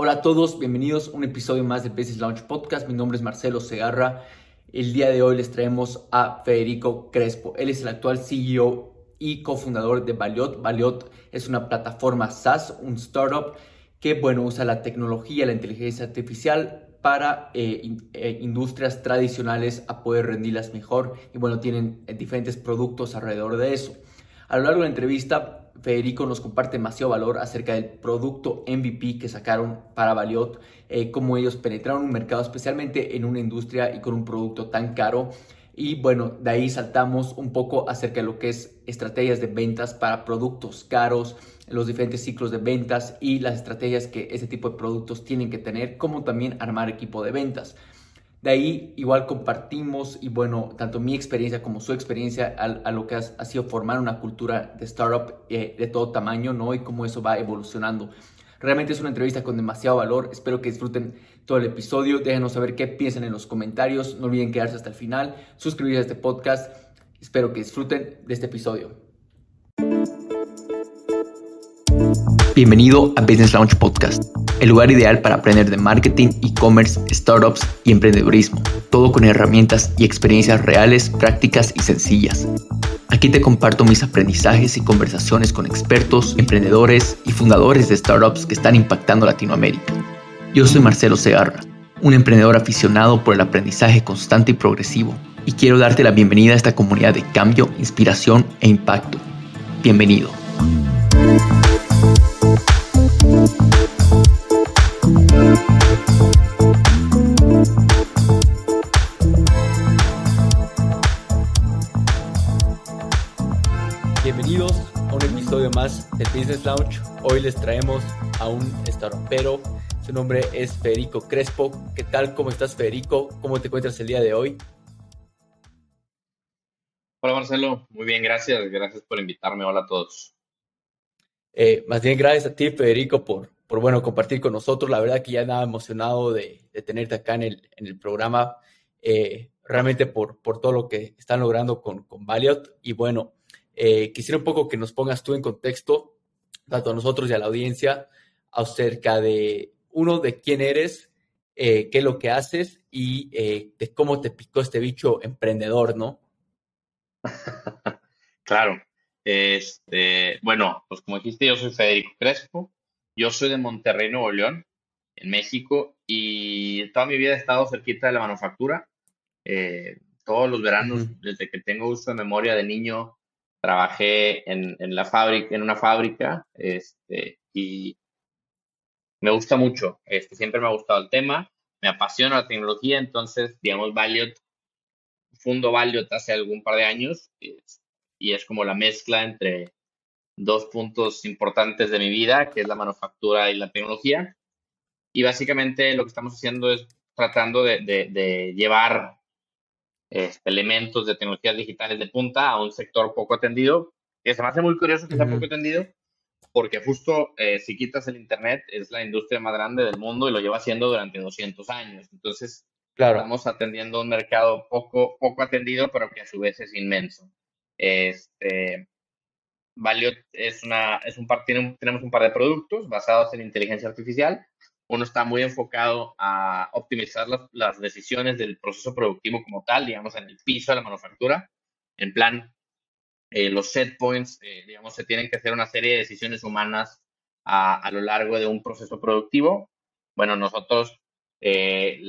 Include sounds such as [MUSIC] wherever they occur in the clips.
Hola a todos, bienvenidos a un episodio más de Business Launch Podcast. Mi nombre es Marcelo Segarra. El día de hoy les traemos a Federico Crespo. Él es el actual CEO y cofundador de Valiot. Valiot es una plataforma SaaS, un startup que bueno, usa la tecnología, la inteligencia artificial para eh, eh, industrias tradicionales a poder rendirlas mejor y bueno, tienen diferentes productos alrededor de eso. A lo largo de la entrevista, Federico nos comparte demasiado valor acerca del producto MVP que sacaron para Valiot, cómo ellos penetraron un mercado, especialmente en una industria y con un producto tan caro. Y bueno, de ahí saltamos un poco acerca de lo que es estrategias de ventas para productos caros, los diferentes ciclos de ventas y las estrategias que ese tipo de productos tienen que tener, como también armar equipo de ventas. De ahí igual compartimos y bueno, tanto mi experiencia como su experiencia a, lo que ha, sido formar una cultura de startup eh, de todo tamaño, ¿no? Y cómo eso va evolucionando. Realmente es una entrevista con demasiado valor. Espero que disfruten todo el episodio. Déjenos saber qué piensan en los comentarios. No olviden quedarse hasta el final, suscribirse a este podcast. Espero que disfruten de este episodio. Bienvenido a Business Launch Podcast, el lugar ideal para aprender de marketing, e-commerce, startups y emprendedurismo, todo con herramientas y experiencias reales, prácticas y sencillas. Aquí te comparto mis aprendizajes y conversaciones con expertos, emprendedores y fundadores de startups que están impactando Latinoamérica. Yo soy Marcelo Segarra, un emprendedor aficionado por el aprendizaje constante y progresivo, y quiero darte la bienvenida a esta comunidad de cambio, inspiración e impacto. Bienvenido. Bienvenidos a un episodio más de Business Launch. Hoy les traemos a un startupero. Su nombre es Federico Crespo. ¿Qué tal? ¿Cómo estás, Federico? ¿Cómo te encuentras el día de hoy? Hola, Marcelo. Muy bien, gracias. Gracias por invitarme. Hola a todos. Eh, más bien, gracias a ti, Federico, por, por bueno, compartir con nosotros. La verdad que ya nada emocionado de, tenerte acá en el, en el programa, eh, realmente por, por todo lo que están logrando con, con Valiot. Y bueno, eh, quisiera un poco que nos pongas tú en contexto, tanto a nosotros y a la audiencia, acerca de, uno, de quién eres, qué es lo que haces y de cómo te picó este bicho emprendedor, ¿no? [LAUGHS] claro. Este, bueno, pues como dijiste, yo soy Federico Crespo, yo soy de Monterrey, Nuevo León, en México, y toda mi vida he estado cerquita de la manufactura. Eh, todos los veranos, desde que tengo uso de memoria de niño, trabajé en, la fábrica, en una fábrica, este, y me gusta mucho. Este, siempre me ha gustado el tema, me apasiona la tecnología, entonces, digamos, Valiot, fundo Valiot hace algún par de años. Este, y es como la mezcla entre dos puntos importantes de mi vida, que es la manufactura y la tecnología. Y básicamente lo que estamos haciendo es tratando de, llevar este, elementos de tecnologías digitales de punta a un sector poco atendido, que se me hace muy curioso que sea poco atendido, porque justo eh, si quitas el Internet es la industria más grande del mundo y lo lleva haciendo durante 200 años. Entonces, claro. estamos atendiendo un mercado poco, poco atendido, pero que a su vez es inmenso. Este, Valiot es una, es un par, tenemos un par de productos basados en inteligencia artificial. Uno está muy enfocado a optimizar las, decisiones del proceso productivo como tal, digamos, en el piso de la manufactura. En plan, eh, los set points, eh, digamos, se tienen que hacer una serie de decisiones humanas a, a lo largo de un proceso productivo. Bueno, nosotros eh,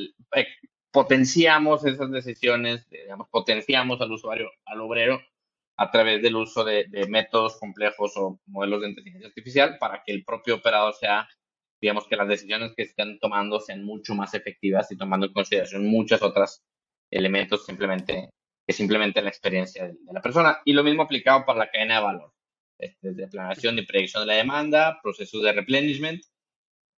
potenciamos esas decisiones, digamos, potenciamos al usuario, al obrero, a través del uso de, métodos complejos o modelos de inteligencia artificial para que el propio operador sea, digamos, que las decisiones que estén tomando sean mucho más efectivas y tomando en consideración muchos otros elementos simplemente que simplemente la experiencia de, la persona. Y lo mismo aplicado para la cadena de valor, este, desde planeación y predicción de la demanda, procesos de replenishment,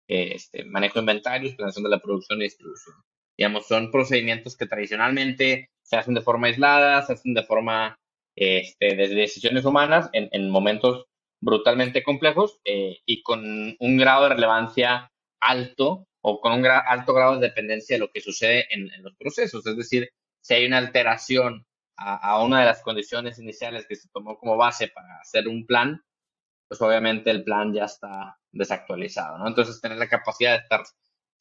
este, manejo de inventarios, planeación de la producción y distribución. Digamos, son procedimientos que tradicionalmente se hacen de forma aislada, se hacen de forma este, desde decisiones humanas en, momentos brutalmente complejos eh, y con un grado de relevancia alto o con un alto grado de dependencia de lo que sucede en, los procesos. Es decir, si hay una alteración a, una de las condiciones iniciales que se tomó como base para hacer un plan, pues obviamente el plan ya está desactualizado, ¿no? Entonces, tener la capacidad de estar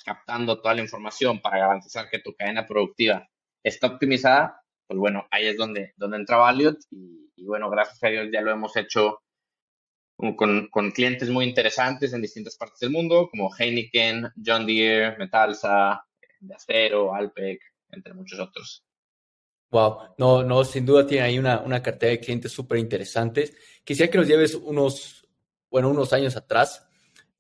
captando toda la información para garantizar que tu cadena productiva está optimizada, pues bueno, ahí es donde, donde entra Valiot y, y bueno, gracias a Dios ya lo hemos hecho con, con, clientes muy interesantes en distintas partes del mundo, como Heineken, John Deere, Metalsa, de Acero, Alpec, entre muchos otros. Wow, no, no, sin duda tiene ahí una, una cartera de clientes súper interesantes. Quisiera que nos lleves unos, bueno, unos años atrás.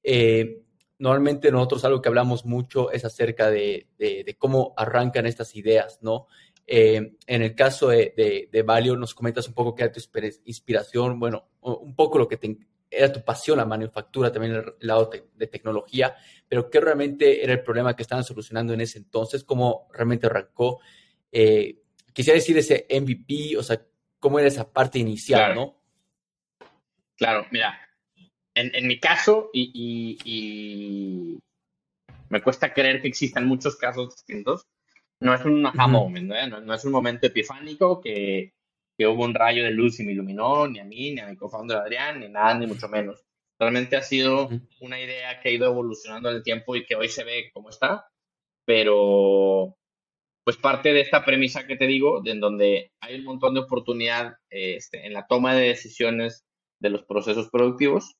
Eh, normalmente nosotros algo que hablamos mucho es acerca de, de, cómo arrancan estas ideas, ¿no? Eh, en el caso de, de, de, Valio, nos comentas un poco qué era tu inspiración, bueno, un poco lo que te, era tu pasión, la manufactura, también el lado de tecnología, pero qué realmente era el problema que estaban solucionando en ese entonces, cómo realmente arrancó. Eh, quisiera decir ese MVP, o sea, cómo era esa parte inicial, ¿no? Claro, mira, en, mi caso, y, me cuesta creer que existan muchos casos distintos, no es un aha moment, ¿no? ¿no? es un momento epifánico que, que hubo un rayo de luz y me iluminó, ni a mí, ni a mi cofounder Adrián, ni nada, ni mucho menos. Realmente ha sido una idea que ha ido evolucionando en el tiempo y que hoy se ve cómo está, pero pues parte de esta premisa que te digo, de en donde hay un montón de oportunidad este, en la toma de decisiones de los procesos productivos,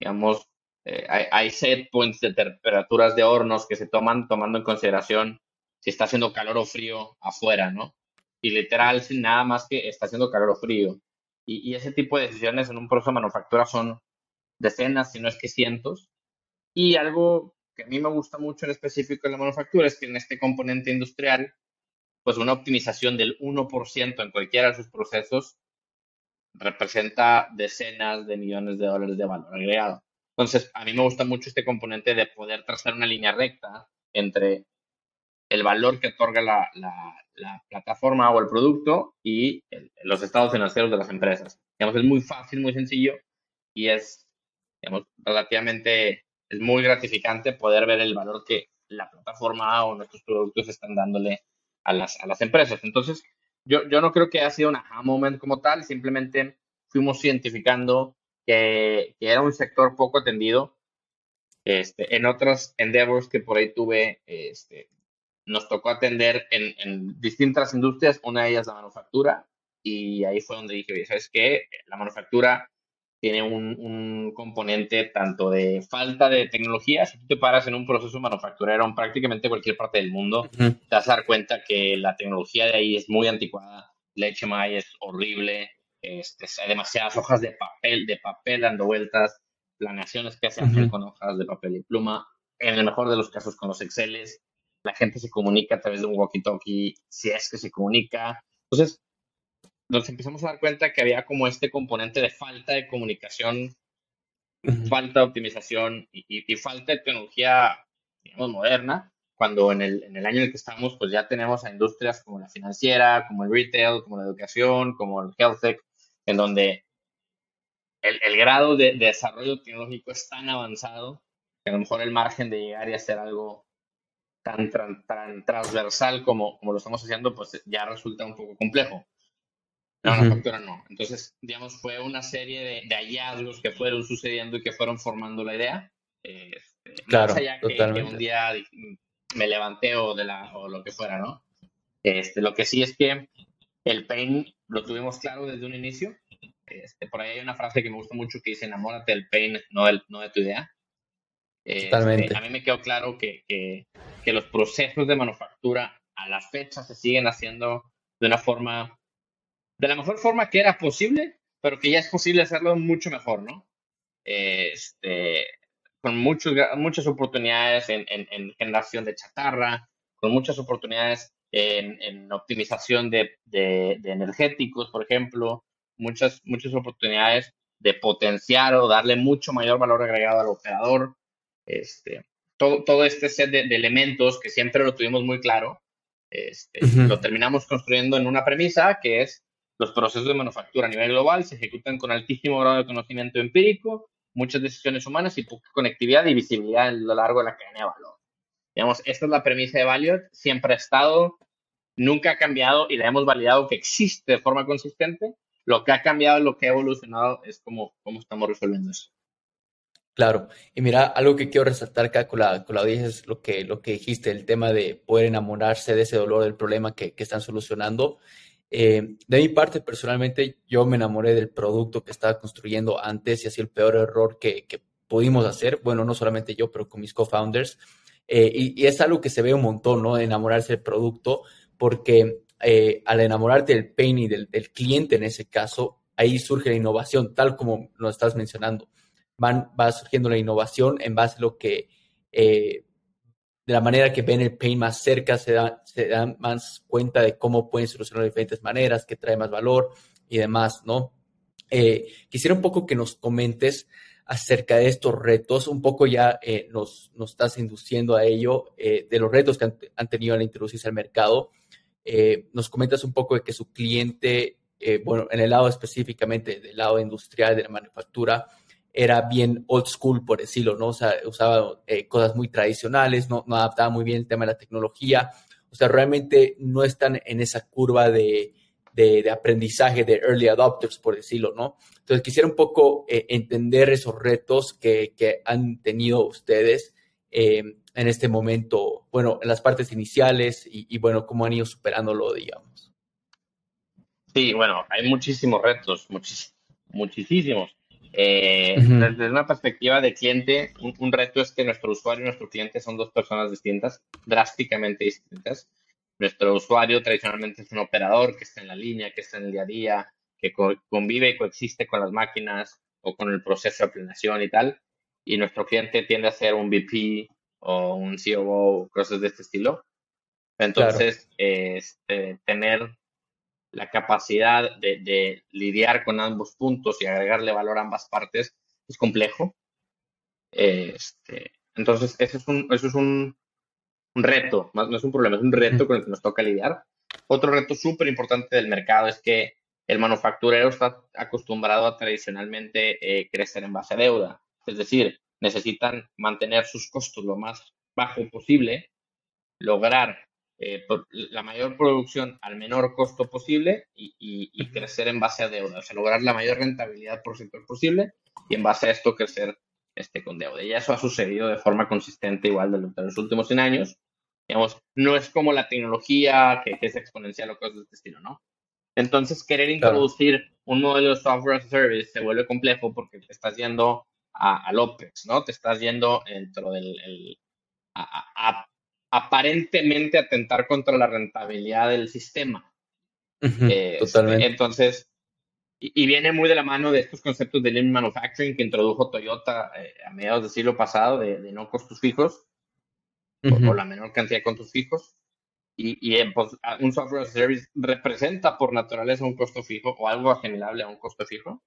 digamos, eh, hay, hay, set points de temperaturas de hornos que se toman tomando en consideración si está haciendo calor o frío afuera, ¿no? y literal sin nada más que está haciendo calor o frío. Y, ese tipo de decisiones en un proceso de manufactura son decenas, si no es que cientos. Y algo que a mí me gusta mucho en específico en la manufactura es que en este componente industrial, pues una optimización del 1% en cualquiera de sus procesos representa decenas de millones de dólares de valor agregado. Entonces, a mí me gusta mucho este componente de poder trazar una línea recta entre el valor que otorga la, la plataforma o el producto y los estados financieros de las empresas. Digamos, es muy fácil, muy sencillo y es, digamos, relativamente, es muy gratificante poder ver el valor que la plataforma o nuestros productos están dándole a las, a las empresas. Entonces, yo, yo no creo que haya sido un aha moment como tal, simplemente fuimos identificando que, que era un sector poco atendido. Este, en otros endeavors que por ahí tuve, este, nos tocó atender en, distintas industrias, una de ellas la manufactura, y ahí fue donde dije, ¿sabes qué? La manufactura tiene un, componente tanto de falta de tecnología, si tú te paras en un proceso manufacturero en prácticamente cualquier parte del mundo, te vas a dar cuenta que la tecnología de ahí es muy anticuada, la HMI es horrible, este, hay demasiadas hojas de papel, de papel dando vueltas, planeaciones que se hacen con hojas de papel y pluma, en el mejor de los casos con los Exceles, la gente se comunica a través de un walkie-talkie, si es que se comunica. Entonces, nos empezamos a dar cuenta que había como este componente de falta de comunicación, falta de optimización y, falta de tecnología, digamos, moderna, cuando en el, en el, año en el que estamos, pues ya tenemos a industrias como la financiera, como el retail, como la educación, como el health tech, en donde el, el grado de, de, desarrollo tecnológico es tan avanzado que a lo mejor el margen de llegar y hacer algo tan, tan, transversal como, como lo estamos haciendo, pues ya resulta un poco complejo. La manufactura no. Entonces, digamos, fue una serie de, hallazgos que fueron sucediendo y que fueron formando la idea. Este, claro, más allá que, un día me levanté o, de la, o lo que fuera, ¿no? Este, lo que sí es que el pain lo tuvimos claro desde un inicio. Este, por ahí hay una frase que me gusta mucho que dice, enamórate del pain, no, del, no de tu idea. Este, a mí me quedó claro que, que, que, los procesos de manufactura a la fecha se siguen haciendo de una forma, de la mejor forma que era posible, pero que ya es posible hacerlo mucho mejor, ¿no? Este, con muchos, muchas oportunidades en, en, generación de chatarra, con muchas oportunidades en, optimización de, de, de, energéticos, por ejemplo, muchas, muchas oportunidades de potenciar o darle mucho mayor valor agregado al operador, este, todo, todo este set de, elementos que siempre lo tuvimos muy claro, este, lo terminamos construyendo en una premisa que es los procesos de manufactura a nivel global se ejecutan con altísimo grado de conocimiento empírico, muchas decisiones humanas y poca conectividad y visibilidad a lo largo de la cadena de valor. Digamos, esta es la premisa de Valiot, siempre ha estado, nunca ha cambiado y la hemos validado que existe de forma consistente. Lo que ha cambiado, lo que ha evolucionado es cómo, cómo estamos resolviendo eso. Claro, y mira, algo que quiero resaltar acá con la, la audiencia es lo que, lo que dijiste, el tema de poder enamorarse de ese dolor, del problema que, están solucionando. Eh, de mi parte, personalmente, yo me enamoré del producto que estaba construyendo antes y así el peor error que, pudimos hacer, bueno, no solamente yo, pero con mis co-founders. Eh, y, es algo que se ve un montón, ¿no? Enamorarse del producto, porque eh, al enamorarte del pain y del cliente en ese caso, ahí surge la innovación, tal como lo estás mencionando van, va surgiendo la innovación en base a lo que, eh, de la manera que ven el pain más cerca, se, da, se dan más cuenta de cómo pueden solucionar de diferentes maneras, que trae más valor y demás, ¿no? Eh, quisiera un poco que nos comentes acerca de estos retos, un poco ya eh, nos, nos, estás induciendo a ello, eh, de los retos que han, han, tenido al introducirse al mercado. Eh, nos comentas un poco de que su cliente, eh, bueno, en el lado específicamente del lado industrial de la manufactura, era bien old school, por decirlo, ¿no? O sea, usaba eh, cosas muy tradicionales, no, no, adaptaba muy bien el tema de la tecnología. O sea, realmente no están en esa curva de, de, de aprendizaje de early adopters, por decirlo, ¿no? Entonces, quisiera un poco eh, entender esos retos que, que, han tenido ustedes eh, en este momento, bueno, en las partes iniciales y, bueno, cómo han ido superándolo, digamos. Sí, bueno, hay muchísimos retos, muchísimos. Eh, uh -huh. Desde una perspectiva de cliente, un, un, reto es que nuestro usuario y nuestro cliente son dos personas distintas, drásticamente distintas. Nuestro usuario tradicionalmente es un operador que está en la línea, que está en el día a día, que co convive y coexiste con las máquinas o con el proceso de planeación y tal. Y nuestro cliente tiende a ser un VP o un COO, cosas de este estilo. Entonces, claro. este, tener la capacidad de, lidiar con ambos puntos y agregarle valor a ambas partes es complejo. Este, entonces, eso es un, eso es un reto, no es un problema, es un reto con el que nos toca lidiar. Otro reto súper importante del mercado es que el manufacturero está acostumbrado a tradicionalmente eh, crecer en base a deuda. Es decir, necesitan mantener sus costos lo más bajo posible, lograr eh, la mayor producción al menor costo posible y, y, y, crecer en base a deuda, o sea, lograr la mayor rentabilidad por sector posible y en base a esto crecer este, con deuda. Y eso ha sucedido de forma consistente igual de los últimos 100 años. Digamos, no es como la tecnología que, que es exponencial o cosas de este estilo, ¿no? Entonces, querer introducir claro. un modelo de software as a service se vuelve complejo porque te estás yendo a, al OPEX, ¿no? Te estás yendo dentro del el, a, a, aparentemente atentar contra la rentabilidad del sistema. Uh -huh, eh, totalmente. Entonces, y, y, viene muy de la mano de estos conceptos de Lean Manufacturing que introdujo Toyota eh, a mediados del siglo pasado, de, de no costos fijos, uh -huh. o, o, la menor cantidad de costos fijos. Y, y pues, un software as a service representa por naturaleza un costo fijo o algo asimilable a un costo fijo.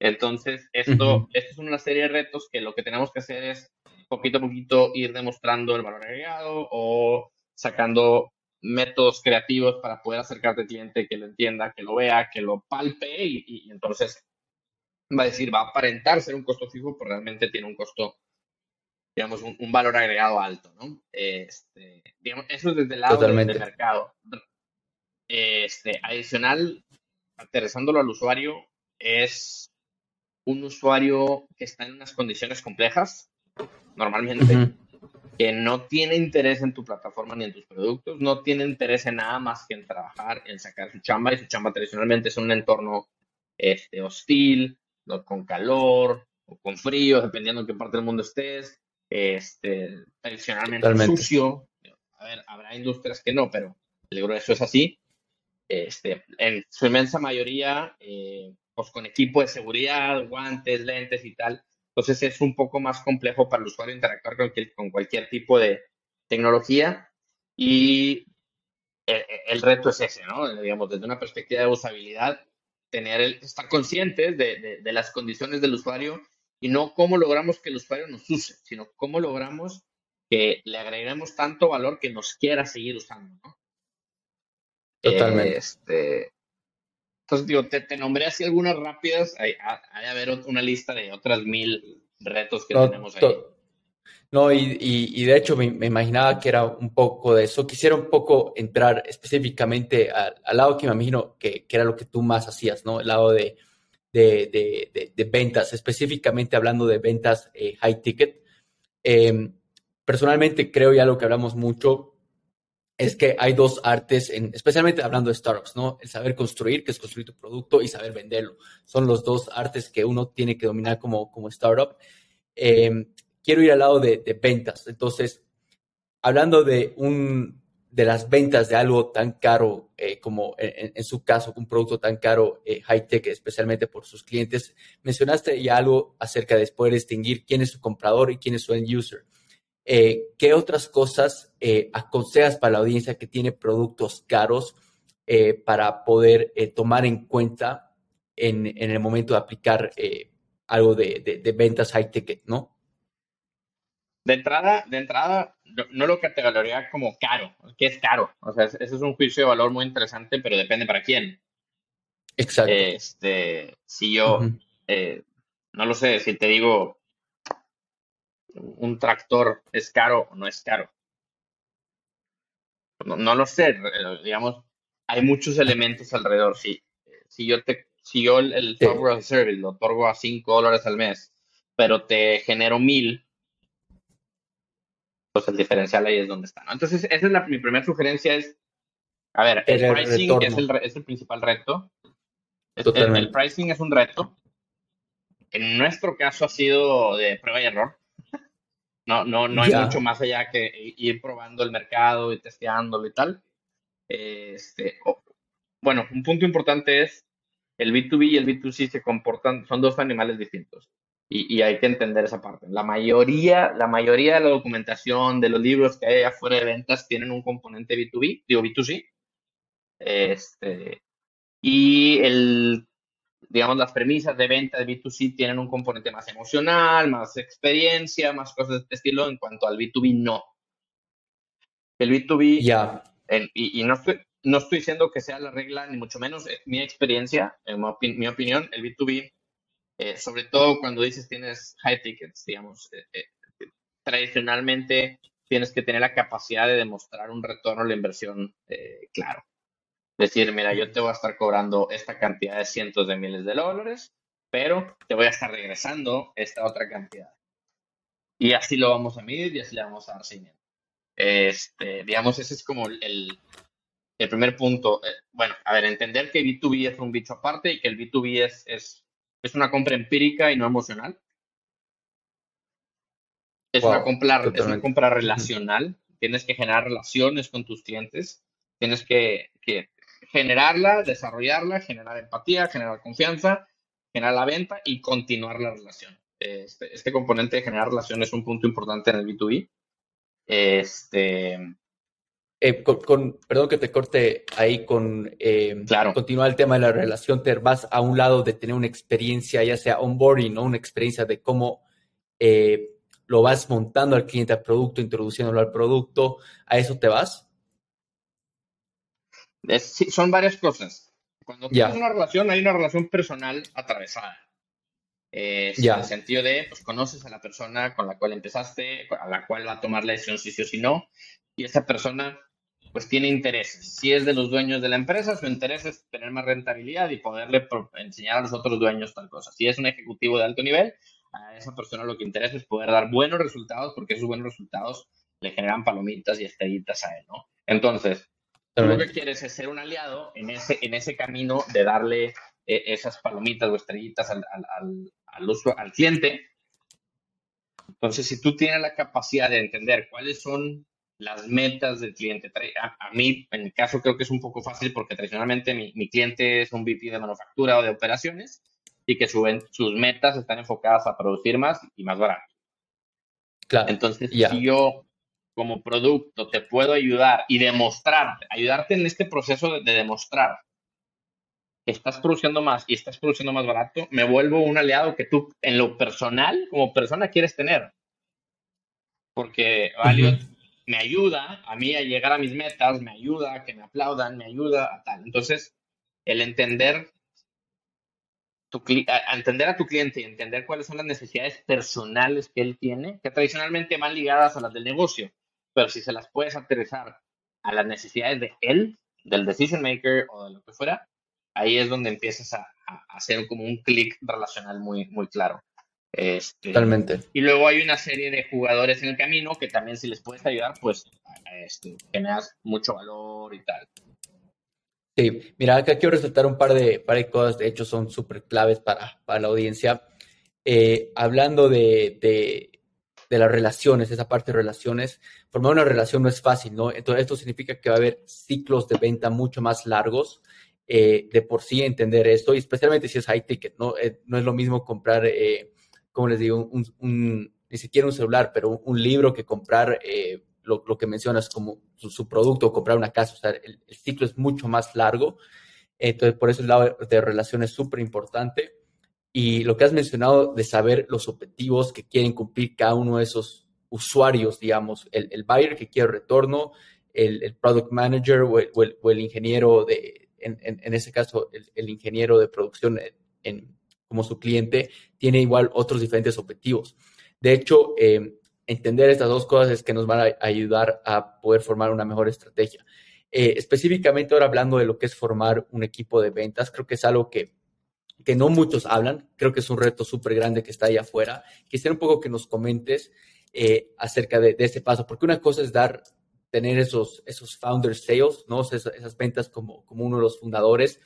Entonces, esto, uh -huh. esto es una serie de retos que lo que tenemos que hacer es poquito a poquito ir demostrando el valor agregado o sacando métodos creativos para poder acercarte al cliente, que lo entienda, que lo vea, que lo palpe y, y, entonces va a decir, va a aparentar ser un costo fijo, pero realmente tiene un costo, digamos, un, un valor agregado alto, ¿no? Este, digamos, eso es desde el lado del, del, mercado. Este, adicional, aterrizándolo al usuario, es un usuario que está en unas condiciones complejas, normalmente, uh -huh. que no tiene interés en tu plataforma ni en tus productos, no tiene interés en nada más que en trabajar, en sacar su chamba, y su chamba tradicionalmente es un entorno este, hostil, con calor o con frío, dependiendo en qué parte del mundo estés, este, tradicionalmente Totalmente. sucio. A ver, habrá industrias que no, pero el grueso es así. Este, en su inmensa mayoría, eh, pues con equipo de seguridad, guantes, lentes y tal. Entonces es un poco más complejo para el usuario interactuar con, con cualquier tipo de tecnología y el, el, reto es ese, ¿no? Digamos, desde una perspectiva de usabilidad, tener el, estar conscientes de, de, de, las condiciones del usuario y no cómo logramos que el usuario nos use, sino cómo logramos que le agreguemos tanto valor que nos quiera seguir usando, ¿no? Totalmente. Este, entonces, digo, te, te nombré así algunas rápidas. Hay, hay haber una lista de otras mil retos que no, tenemos ahí. No, y, y, y, de hecho me, me, imaginaba que era un poco de eso. Quisiera un poco entrar específicamente al, al lado que me imagino que, que, era lo que tú más hacías, ¿no? El lado de, de, ventas, específicamente hablando de ventas eh, high ticket. Em, personalmente creo, ya lo que hablamos mucho, es que hay dos artes, en, especialmente hablando de startups, ¿no? El saber construir, que es construir tu producto, y saber venderlo. Son los dos artes que uno tiene que dominar como, startup. Em, quiero ir al lado de, ventas. Entonces, hablando de un, de las ventas de algo tan caro eh, como en, su caso, un producto tan caro, eh, high tech, especialmente por sus clientes, mencionaste ya algo acerca de poder distinguir quién es su comprador y quién es su end user. Eh, ¿Qué otras cosas aconsejas para la audiencia que tiene productos caros para poder tomar en cuenta en, el momento de aplicar algo de, de ventas high ticket, no? De entrada, de entrada, no, lo categorizaría como caro, que es caro. O sea, ese es un juicio de valor muy interesante, pero depende para quién. Exacto. Este, si yo, eh, no lo sé, si te digo, un tractor es caro o no es caro. No, lo sé, digamos, hay muchos elementos alrededor. Si, si yo te, si yo el, software service lo otorgo a 5 dólares al mes, pero te genero mil, pues el diferencial ahí es donde está. Entonces, esa es la, mi primera sugerencia es, a ver, el, pricing es el, es el, principal reto. El, el, pricing es un reto. En nuestro caso ha sido de prueba y error. No, no, no hay mucho más allá que ir probando el mercado y testeándolo y tal. Este, bueno, un punto importante es el B2B y el B2C se comportan, son dos animales distintos. Y, hay que entender esa parte. La mayoría, la mayoría de la documentación, de los libros que hay afuera de ventas tienen un componente B2B, digo B2C. Este, y el, digamos, las premisas de venta de B2C tienen un componente más emocional, más experiencia, más cosas de este estilo. En cuanto al B2B, no. El B2B, ya y, y, no, estoy, no estoy diciendo que sea la regla, ni mucho menos. mi experiencia, en mi opinión, el B2B eh, sobre todo cuando dices tienes high tickets, digamos, eh, eh, tradicionalmente tienes que tener la capacidad de demostrar un retorno a la inversión claro. Decir, mira, yo te voy a estar cobrando esta cantidad de cientos de miles de dólares, pero te voy a estar regresando esta otra cantidad. Y así lo vamos a medir y así le vamos a dar seguimiento. Este, digamos, ese es como el, el primer punto. bueno, a ver, entender que B2B es un bicho aparte y que el B2B es, es es una compra empírica y no emocional. Es, una, compra, es una compra relacional. Tienes que generar relaciones con tus clientes. Tienes que, generarla, desarrollarla, generar empatía, generar confianza, generar la venta y continuar la relación. Este, este componente de generar relación es un punto importante en el B2B. Este, eh, con, perdón que te corte ahí con eh, claro. continuar el tema de la relación, te vas a un lado de tener una experiencia, ya sea onboarding, ¿no? Una experiencia de cómo eh, lo vas montando al cliente al producto, introduciéndolo al producto, ¿a eso te vas? Son varias cosas. Cuando tienes una relación, hay una relación personal atravesada. en el sentido de, pues conoces a la persona con la cual empezaste, a la cual va a tomar la decisión si sí o si no, y esa persona pues tiene intereses. Si es de los dueños de la empresa, su interés es tener más rentabilidad y poderle enseñar a los otros dueños tal cosa. Si es un ejecutivo de alto nivel, a esa persona lo que interesa es poder dar buenos resultados porque esos buenos resultados le generan palomitas y estrellitas a él, ¿no? Entonces, lo que quieres es ser un aliado en ese, en ese camino de darle eh, esas palomitas o estrellitas al, al, al, uso, al cliente. Entonces, si tú tienes la capacidad de entender cuáles son las metas del cliente. A, mí, en mi caso, creo que es un poco fácil porque tradicionalmente mi, cliente es un VP de manufactura o de operaciones y que sus metas están enfocadas a producir más y más barato. Claro. Entonces, si yo como producto te puedo ayudar y demostrar, ayudarte en este proceso de, demostrar que estás produciendo más y estás produciendo más barato, me vuelvo un aliado que tú en lo personal, como persona, quieres tener. Porque Valiot me ayuda a mí a llegar a mis metas, me ayuda a que me aplaudan, me ayuda a tal. Entonces, el entender, tu, a entender a tu cliente y entender cuáles son las necesidades personales que él tiene, que tradicionalmente van ligadas a las del negocio, pero si se las puedes aterrizar a las necesidades de él, del decision maker o de lo que fuera, ahí es donde empiezas a, hacer como un clic relacional muy, muy claro. Este, Totalmente. Y luego hay una serie de jugadores en el camino que también si les puedes ayudar, pues este, generas mucho valor y tal. Sí, mira, acá quiero resaltar un par de, par de cosas, de hecho son súper claves para, para, la audiencia. Eh, hablando de, de, de, las relaciones, esa parte de relaciones, formar una relación no es fácil, ¿no? Entonces, esto significa que va a haber ciclos de venta mucho más largos. Eh, de por sí entender esto, y especialmente si es high ticket, ¿no? Eh, no es lo mismo comprar, eh, como les digo, ni siquiera un celular, pero un, libro que comprar lo, lo, que mencionas como su, producto o comprar una casa. O sea, el, ciclo es mucho más largo. Entonces, por eso el lado de relación es súper importante. Y lo que has mencionado de saber los objetivos que quieren cumplir cada uno de esos usuarios, digamos, el, el buyer que quiere retorno, el, el product manager o el, o el, ingeniero de, en, en, ese caso, el, ingeniero de producción en, como su cliente, tiene igual otros diferentes objetivos. De hecho, eh, entender estas dos cosas es que nos van a ayudar a poder formar una mejor estrategia. Eh, específicamente ahora hablando de lo que es formar un equipo de ventas, creo que es algo que, que no muchos hablan, creo que es un reto súper grande que está ahí afuera. Quisiera un poco que nos comentes eh, acerca de, de, este paso, porque una cosa es dar, tener esos, esos founder sales, ¿no? esas, esas ventas como, como uno de los fundadores,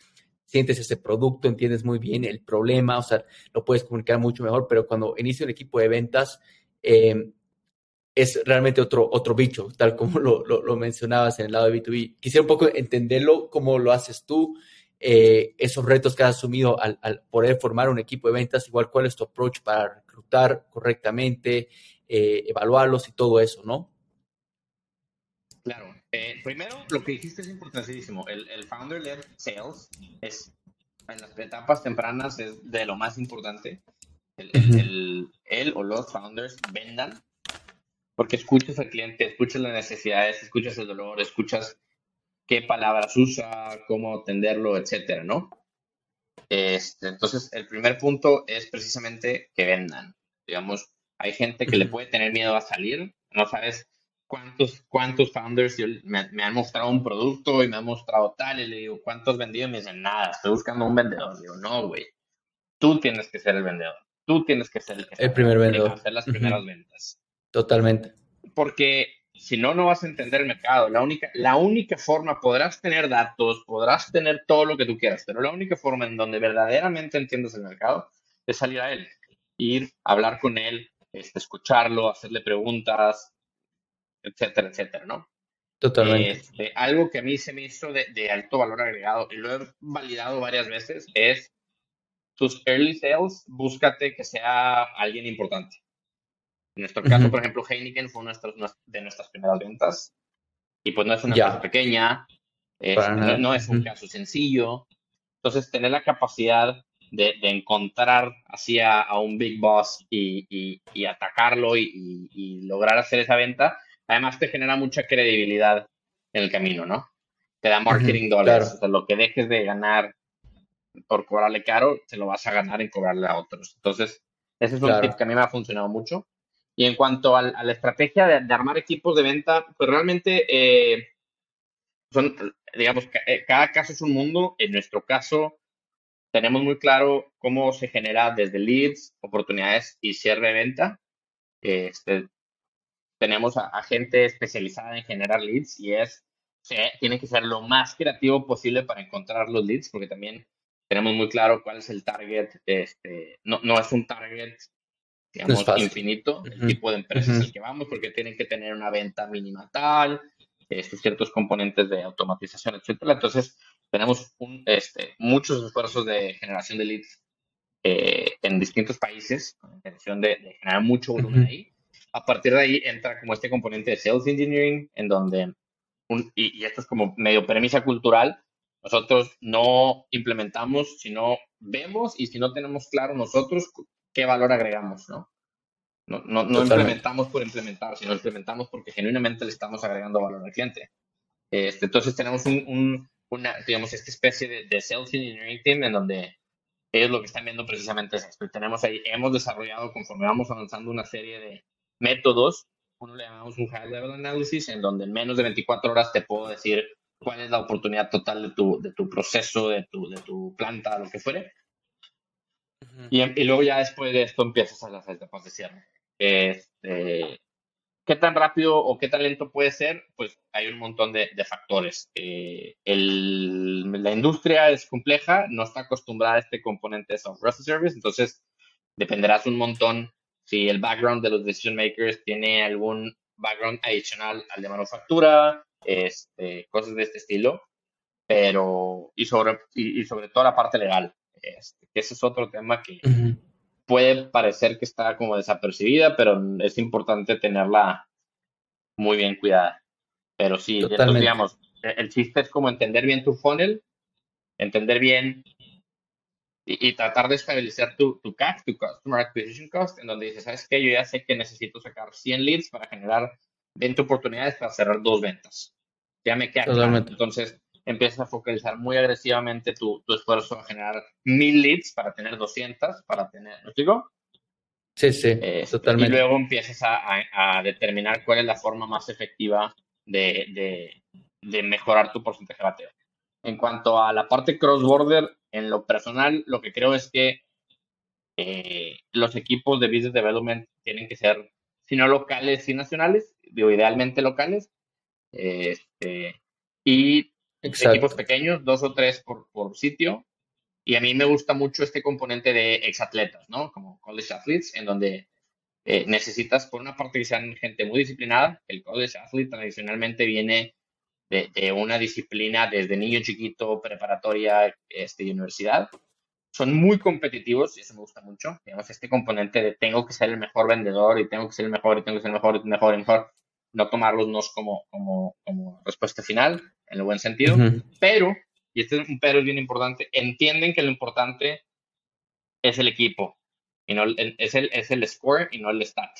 sientes ese producto, entiendes muy bien el problema, o sea, lo puedes comunicar mucho mejor, pero cuando inicia un equipo de ventas, eh, es realmente otro, otro bicho, tal como lo, lo, lo, mencionabas en el lado de B2B. Quisiera un poco entenderlo, cómo lo haces tú, eh, esos retos que has asumido al, al, poder formar un equipo de ventas, igual cuál es tu approach para reclutar correctamente, eh, evaluarlos y todo eso, ¿no? Claro. Eh, primero, lo que dijiste es importantísimo. El, el founder-led sales es, en las etapas tempranas, es de lo más importante. El, el o los founders vendan porque escuchas al cliente, escuchas las necesidades, escuchas el dolor, escuchas qué palabras usa, cómo atenderlo, etcétera, ¿no? Este, entonces, el primer punto es precisamente que vendan. Digamos, hay gente que le puede tener miedo a salir, no sabes cuántos, cuántos founders me, me, han mostrado un producto y me han mostrado tal, y le digo, ¿cuántos vendidos? Y me dicen, nada, estoy buscando un vendedor. digo, no, güey, tú tienes que ser el vendedor, tú tienes que ser el que el primer vendedor. hacer las primeras uh -huh. ventas. Totalmente. Porque si no, no vas a entender el mercado. La única, la única forma, podrás tener datos, podrás tener todo lo que tú quieras, pero la única forma en donde verdaderamente entiendes el mercado es salir a él, ir, hablar con él, este, escucharlo, hacerle preguntas, etcétera, etcétera, ¿no? Totalmente. Este, algo que a mí se me hizo de, de, alto valor agregado y lo he validado varias veces es tus early sales, búscate que sea alguien importante. En nuestro caso, uh -huh. por ejemplo, Heineken fue una de nuestras primeras ventas. Y pues no es una yeah. empresa pequeña, es, no, no, es un uh -huh. caso sencillo. Entonces, tener la capacidad de, de encontrar así a, a, un big boss y, y, y atacarlo y, y, lograr hacer esa venta, además te genera mucha credibilidad en el camino, ¿no? Te da marketing uh -huh. dólares. Claro. O sea, lo que dejes de ganar por cobrarle caro, te lo vas a ganar en cobrarle a otros. Entonces, ese es un claro. tip que a mí me ha funcionado mucho. Y en cuanto a, a la estrategia de, de, armar equipos de venta, pues realmente eh, son, digamos, eh, cada caso es un mundo. En nuestro caso, tenemos muy claro cómo se genera desde leads, oportunidades y cierre de venta. Este, tenemos a, a, gente especializada en generar leads y es, se, tiene que ser lo más creativo posible para encontrar los leads, porque también tenemos muy claro cuál es el target. Este, no, no es un target digamos, infinito, el uh -huh. tipo de empresas uh -huh. al que vamos, porque tienen que tener una venta mínima tal, este, ciertos componentes de automatización, etcétera. Entonces, tenemos un, este, muchos esfuerzos de generación de leads eh, en distintos países, con la intención de, de generar mucho volumen uh -huh. ahí. A partir de ahí entra como este componente de sales engineering, en donde, un, y, y esto es como medio premisa cultural, nosotros no implementamos, sino vemos y si no tenemos claro nosotros qué valor agregamos, ¿no? No, no, no implementamos por implementar, sino implementamos porque genuinamente le estamos agregando valor al cliente. Este, entonces tenemos un, un, una, digamos, esta especie de, de Sales Engineering Team en donde ellos lo que están viendo precisamente es esto. Tenemos ahí, hemos desarrollado conforme vamos avanzando una serie de métodos. Uno le llamamos un High Level Analysis, en donde en menos de 24 horas te puedo decir cuál es la oportunidad total de tu, de tu proceso, de tu, de tu planta, lo que fuere y, y, luego ya después de esto empiezas a las etapas de cierre. Este, ¿Qué tan rápido o qué tan lento puede ser? Pues hay un montón de, de factores. Eh, el, la industria es compleja, no está acostumbrada a este componente de software as a service, entonces dependerás un montón si el background de los decision makers tiene algún background adicional al de manufactura, este, cosas de este estilo, pero y sobre, y, sobre todo la parte legal, este, ese es otro tema que puede parecer que está como desapercibida, pero es importante tenerla muy bien cuidada. Pero sí, entonces, digamos, e, el chiste es como entender bien tu funnel, entender bien y, tratar de estabilizar tu, tu CAC, tu Customer Acquisition Cost, en donde dices, ¿sabes qué? Yo ya sé que necesito sacar 100 leads para generar 20 oportunidades para cerrar dos ventas. Ya me queda claro. Entonces, empiezas a focalizar muy agresivamente tu, tu esfuerzo a generar 1000 leads para tener 200, para tener, ¿me explico? Sí, sí, este, totalmente. Y luego empiezas a, a, determinar cuál es la forma más efectiva de, de, de mejorar tu porcentaje de bateo. En cuanto a la parte cross-border, en lo personal, lo que creo es que eh, los equipos de business development tienen que ser, si no locales, sí nacionales, digo, idealmente locales, este, y equipos pequeños, dos o tres por, por sitio. Y a mí me gusta mucho este componente de exatletas, ¿no? Como college athletes, en donde eh, necesitas, por una parte, que sean gente muy disciplinada. El college athlete tradicionalmente viene de, una disciplina desde niño chiquito, preparatoria este, universidad. Son muy competitivos y eso me gusta mucho. Digamos, este componente de tengo que ser el mejor vendedor y tengo que ser el mejor y tengo que ser el mejor y mejor y mejor. No tomarlos no como, como, como respuesta final, en el buen sentido. Pero, y este es un pero es bien importante, entienden que lo importante es el equipo y no es el, es el score y no el stat.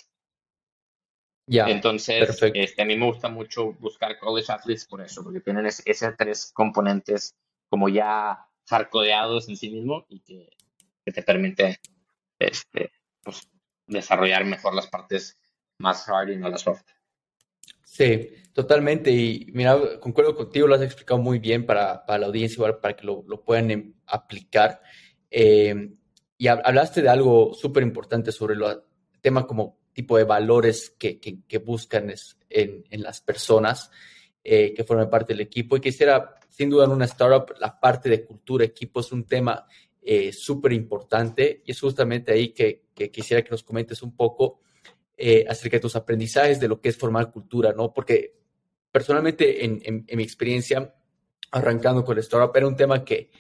Entonces, este, a mí me gusta mucho buscar college athletes por eso, porque tienen esos tres componentes como ya sarcodeados en sí mismo y que, te permite este, pues, desarrollar mejor las partes más hard y no las soft. Sí, totalmente. Y mira, concuerdo contigo, lo has explicado muy bien para, la audiencia, igual para que lo, puedan em, aplicar. Eh, y hablaste de algo súper importante sobre el tema como tipo de valores que, que, buscan en, en, las personas eh, que forman parte del equipo. Y quisiera, sin duda, en una startup, la parte de cultura, equipo es un tema eh, súper importante y es justamente ahí que, que, quisiera que nos comentes un poco eh, acerca de tus aprendizajes de lo que es formar cultura, ¿no? Porque personalmente, en, en, en mi experiencia, arrancando con el startup, era un tema que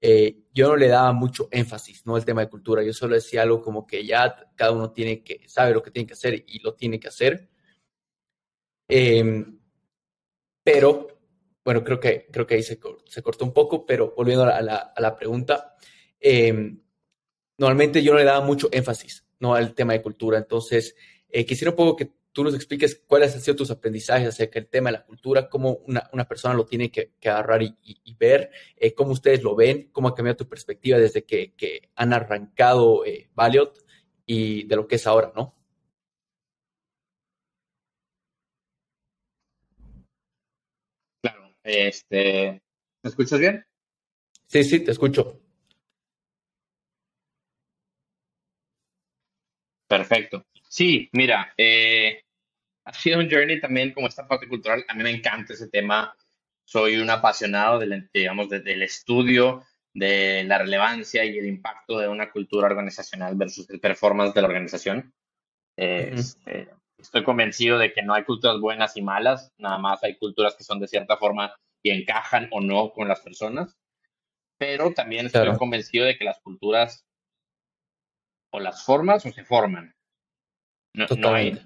eh, yo no le daba mucho énfasis, ¿no? El tema de cultura. Yo solo decía algo como que ya cada uno tiene que, sabe lo que tiene que hacer y lo tiene que hacer. Em, pero, bueno, creo que, creo que ahí se, se cortó un poco, pero volviendo a la, a la pregunta, em, normalmente yo no le daba mucho énfasis, ¿no? Al tema de cultura. Entonces, eh, quisiera un poco que tú nos expliques cuáles han sido tus aprendizajes acerca del tema de la cultura, cómo una, una persona lo tiene que, agarrar y, ver, eh, cómo ustedes lo ven, cómo ha cambiado tu perspectiva desde que, que han arrancado eh, Valiot y de lo que es ahora, ¿no? Claro, este, ¿me escuchas bien? Sí, sí, te escucho. Perfecto. Sí, mira, eh, ha sido un journey también como esta parte cultural. A mí me encanta ese tema. Soy un apasionado del, digamos, del estudio de la relevancia y el impacto de una cultura organizacional versus el performance de la organización. Este, estoy convencido de que no hay culturas buenas y malas, nada más hay culturas que son de cierta forma y encajan o no con las personas, pero también estoy convencido de que las culturas o las formas o se forman. No,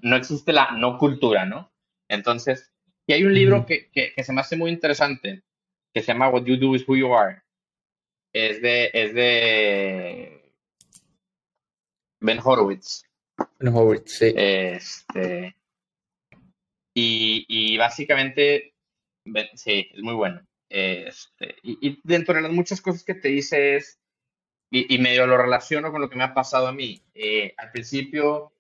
no, existe la no cultura, ¿no? Entonces, y hay un libro que, que, se me hace muy interesante, que se llama What You Do Is Who You Are. Es de, es de Ben Horowitz. Ben Horowitz, sí. Este, y, y básicamente, sí, es muy bueno. Este, y, dentro de las muchas cosas que te dice es, y, y, medio lo relaciono con lo que me ha pasado a mí. Eh, al principio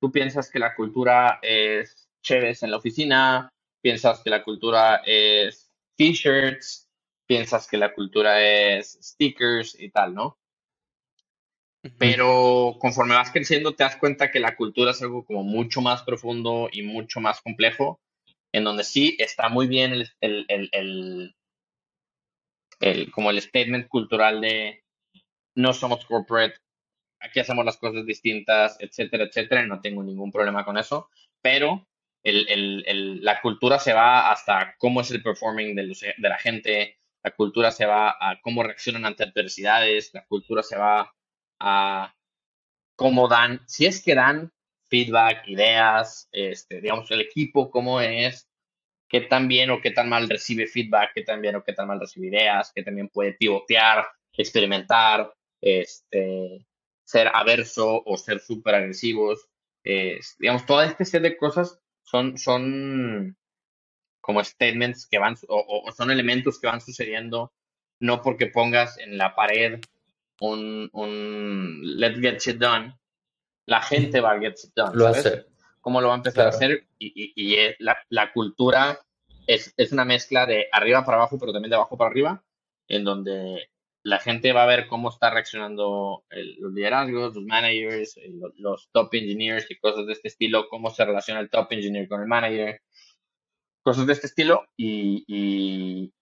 tú piensas que la cultura es chéves en la oficina, piensas que la cultura es t-shirts, piensas que la cultura es stickers y tal, ¿no? Pero conforme vas creciendo, te das cuenta que la cultura es algo como mucho más profundo y mucho más complejo, en donde sí está muy bien el, el, el, el, como el statement cultural de no somos corporate, aquí hacemos las cosas distintas, etcétera, etcétera, y no tengo ningún problema con eso, pero el, la cultura se va hasta cómo es el performing de, de la gente, la cultura se va a cómo reaccionan ante adversidades, la cultura se va a cómo dan, si es que dan feedback, ideas, este, digamos, el equipo, cómo es, qué tan bien o qué tan mal recibe feedback, qué tan bien o qué tan mal recibe ideas, qué también puede pivotear, experimentar, este, ser averso o ser súper agresivos. digamos, toda esta serie de cosas son, son como statements que van, o, son elementos que van sucediendo, no porque pongas en la pared un, un let's get shit done, la gente va a get shit done. Lo hace. ¿Cómo lo va a empezar a hacer? Y, y, la, la, cultura es, es, una mezcla de arriba para abajo, pero también de abajo para arriba, en donde la gente va a ver cómo está reaccionando los liderazgos, los managers, los, top engineers y cosas de este estilo, cómo se relaciona el top engineer con el manager, cosas de este estilo y, y,